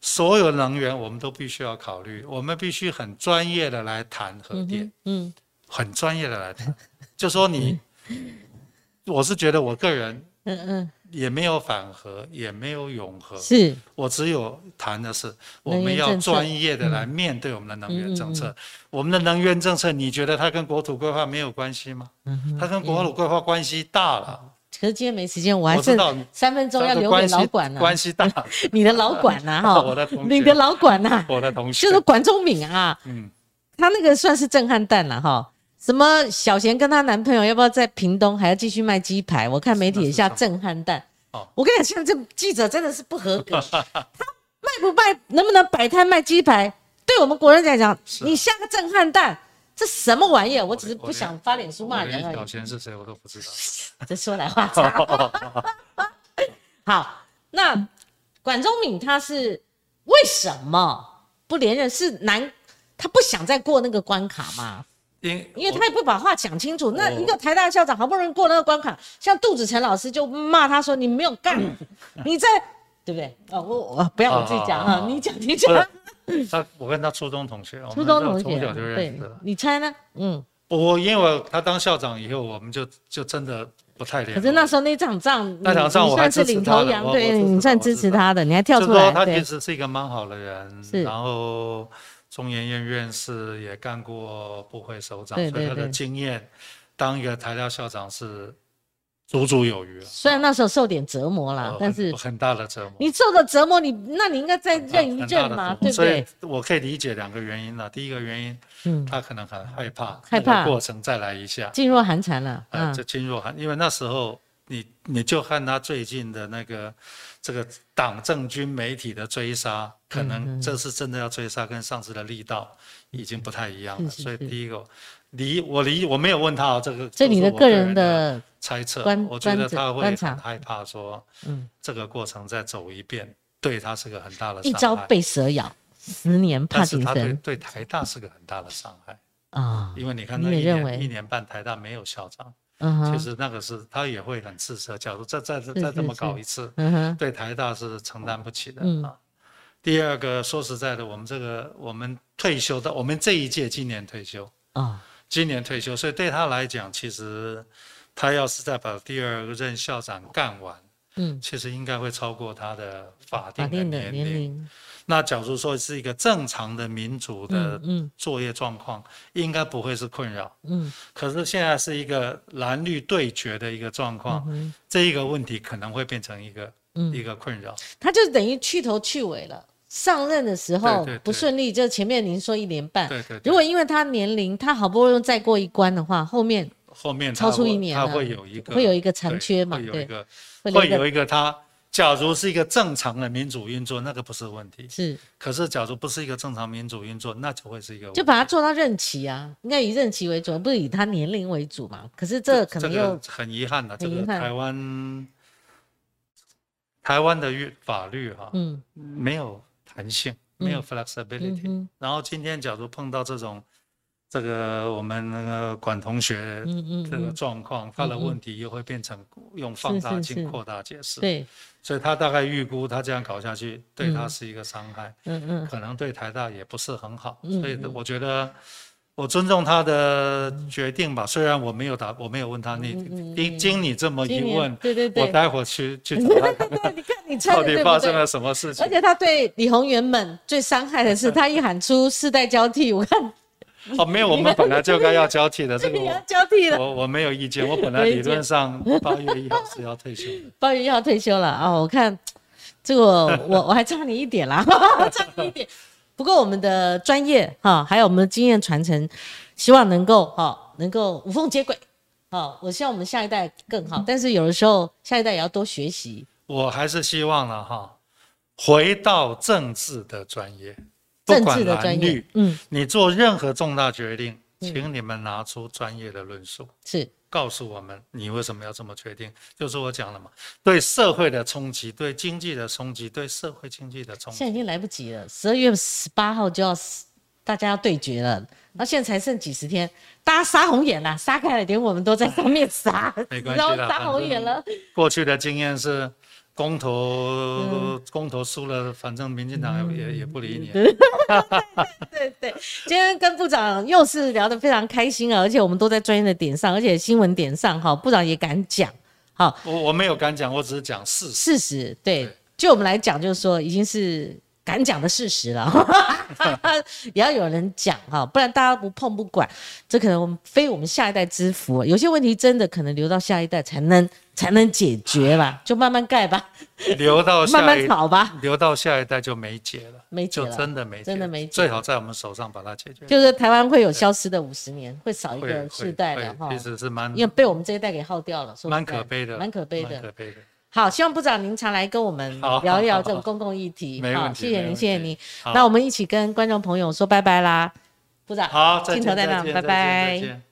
所有能源，我们都必须要考虑，我们必须很专业的来谈核电，嗯很专业的来谈。*laughs* 就说你，我是觉得我个人嗯嗯也没有反核，也没有永和。嗯，，是。我只有谈的是我们要专业的来面对我们的能源政嗯策。我们的能源政策，你觉得它跟国土规划没有关系吗？嗯它跟国土规划关系大了。可是今天没时间，我还剩我知道。三分钟要留给老管呢，关系大。*laughs* 你的老管呐 *laughs* 哈，我的同学。你的老管呐，我的同学。就是管中敏啊，嗯，他那个算是震撼弹了哈。什么小贤跟她男朋友要不要在屏东还要继续卖鸡排？我看媒体也下震撼弹。哦我跟你讲，现在这记者真的是不合格，*laughs* 他卖不卖，能不能摆摊卖鸡排？对我们国人来讲，你下个震撼弹，这什么玩意儿？我只是不想发脸书骂人而已。贤是谁我都不知道。*laughs* 这说来话长。*laughs* 好，那管中敏他是为什么不连任？是难，他不想再过那个关卡嘛？因因为他也不把话讲清楚。那一个台大校长好不容易过那个关卡，像杜子成老师就骂他说：“你没有干，你在对不对？”哦，我我不要我自己讲啊，好好好你讲你不讲。他，我跟他初中同学，*laughs* 初中同学从小就认对识了。，你猜呢？嗯，我因为他当校长以后，我们就就真的不太联络。可是那时候那场仗，那场仗我还算是领头羊，对你算支持持他的，你还跳出来，对说他其，实是一个蛮好的人，然后中研院院士也干过部会首长，对所以他的经验当一个台大校长是足足有余了。虽然那时候受点折磨啦呃，但是很很大的折磨，你受的折磨，你那你应该再认一认嘛，对不对？我可以理解两个原因了。第一个原因，嗯，他可能很害怕，害怕那个过程再来一下，噤若寒蝉了，呃，嗯就，噤若寒，因为那时候你你就看他最近的那个这个党政军媒体的追杀，可嗯能这次真的要追杀，跟上次的力道已经不太一样了。所以第一个，离我离我没有问他哦这个，这你的个人的的，猜测，我觉得他会很害怕说嗯，这个过程再走一遍，对他是个很大的一伤害。朝被蛇咬，十年怕但是井绳他对对台大是个很大的伤害，啊，因为你看你那一也认为年一年半台大没有校长，嗯哼，其实那个是他也会很自责。假如再再再是这么搞一次，嗯哼，对台大是承担不起的。嗯。啊。第二个，说实在的，我们这个我们退休的，我们这一届今年退休，哦，今年退休，所以对他来讲，其实他要是再把第二任校长干完，嗯，其实应该会超过他的法定的年龄。那假如说是一个正常的民主的作业状况，应该不会是困扰。嗯可是现在是一个蓝绿对决的一个状况，嗯这一个问题可能会变成一个、一嗯，个困扰。他就等于去头去尾了。上任的时候不顺利，就前面您说一年半，对对对如果因为他年龄，他好不容易再过一关的话，后面后面超出一年他会有一个会有一个残缺嘛对会有一个会留一个会有一个它。假如是一个正常的民主运作，那个不是问题。是。可是，假如不是一个正常民主运作，那就会是一个问题。就把它做到任期啊，应该以任期为主，不是以他年龄为主嘛。可是这可能这又个很遗憾的，这个台湾台湾的律法律哈、嗯。没有弹性，没有 flexibility、嗯然后今天假如碰到这种这个我们那个管同学这个嗯，状况，他的问题又会变成用放大镜扩大解释。对，所以他大概预估他这样搞下去，对他嗯是一个伤害，嗯嗯可能对台大也不是很好。嗯所以我觉得。我尊重他的决定吧，虽然我没有打，我没有问他，你经经你这么一问，对对对我待会儿去去找他 *laughs* 看看你看你 *laughs* 猜到？底发生了什么事情而。且他对李宏源们最伤害的是，*laughs* 他一喊出世代交替，我看哦，没有，我们本来就该要交替的，*laughs* 这个你要我交替的。我我没有意见，我本来理论上八月一号是要退休的。八月一号退休了啊！我看这个我我还差你一点啦，*laughs* 差你一点。不过我们的专业哈，还有我们的经验传承，希望能够哈能够无缝接轨。好，我希望我们下一代更好，但是有的时候下一代也要多学习。我还是希望了哈，回到政治的专业，不政管蓝绿，，嗯，你做任何重大决定，请你们拿出专业的论述，是告诉我们你为什么要这么决定。就是我讲了嘛，对社会的冲击，对经济的冲击，对社会经济的冲击。现在已经来不及了，十二月十八号就要死大家要对决了，那现在才剩几十天，大家杀红眼了，杀开了，连我们都在上面杀，没关系然后啦杀红眼了。过去的经验是。公投、嗯公投输了，反正民进党也、也也不理你。对对，今天跟部长又是聊得非常开心啊，而且我们都在专业的点上，而且新闻点上哈，部长也敢讲，好我我没有敢讲，我只是讲事实。事实，对。对，就我们来讲，就是说已经是敢讲的事实了，*laughs* 也要有人讲哈，不然大家不碰不管，这可能我们非我们下一代之福，有些问题真的可能留到下一代才能才能解决吧，*laughs* 就慢慢盖吧，留到慢下一 *laughs* 慢炒吧，留到下一代就没解了，就没解了真的没解，真的没解最好在我们手上把它解决。就是台湾会有消失的五十年，会少一个世代的哈，其实是蛮因为被我们这一代给耗掉了，蛮可悲的，蛮可悲的蛮。可悲的。好，希望部长您常来跟我们聊一聊这种公共议题。好，谢谢您，谢谢您。那我们一起跟观众朋友说拜拜啦，部长。好，再见，镜头在那再见，拜拜再见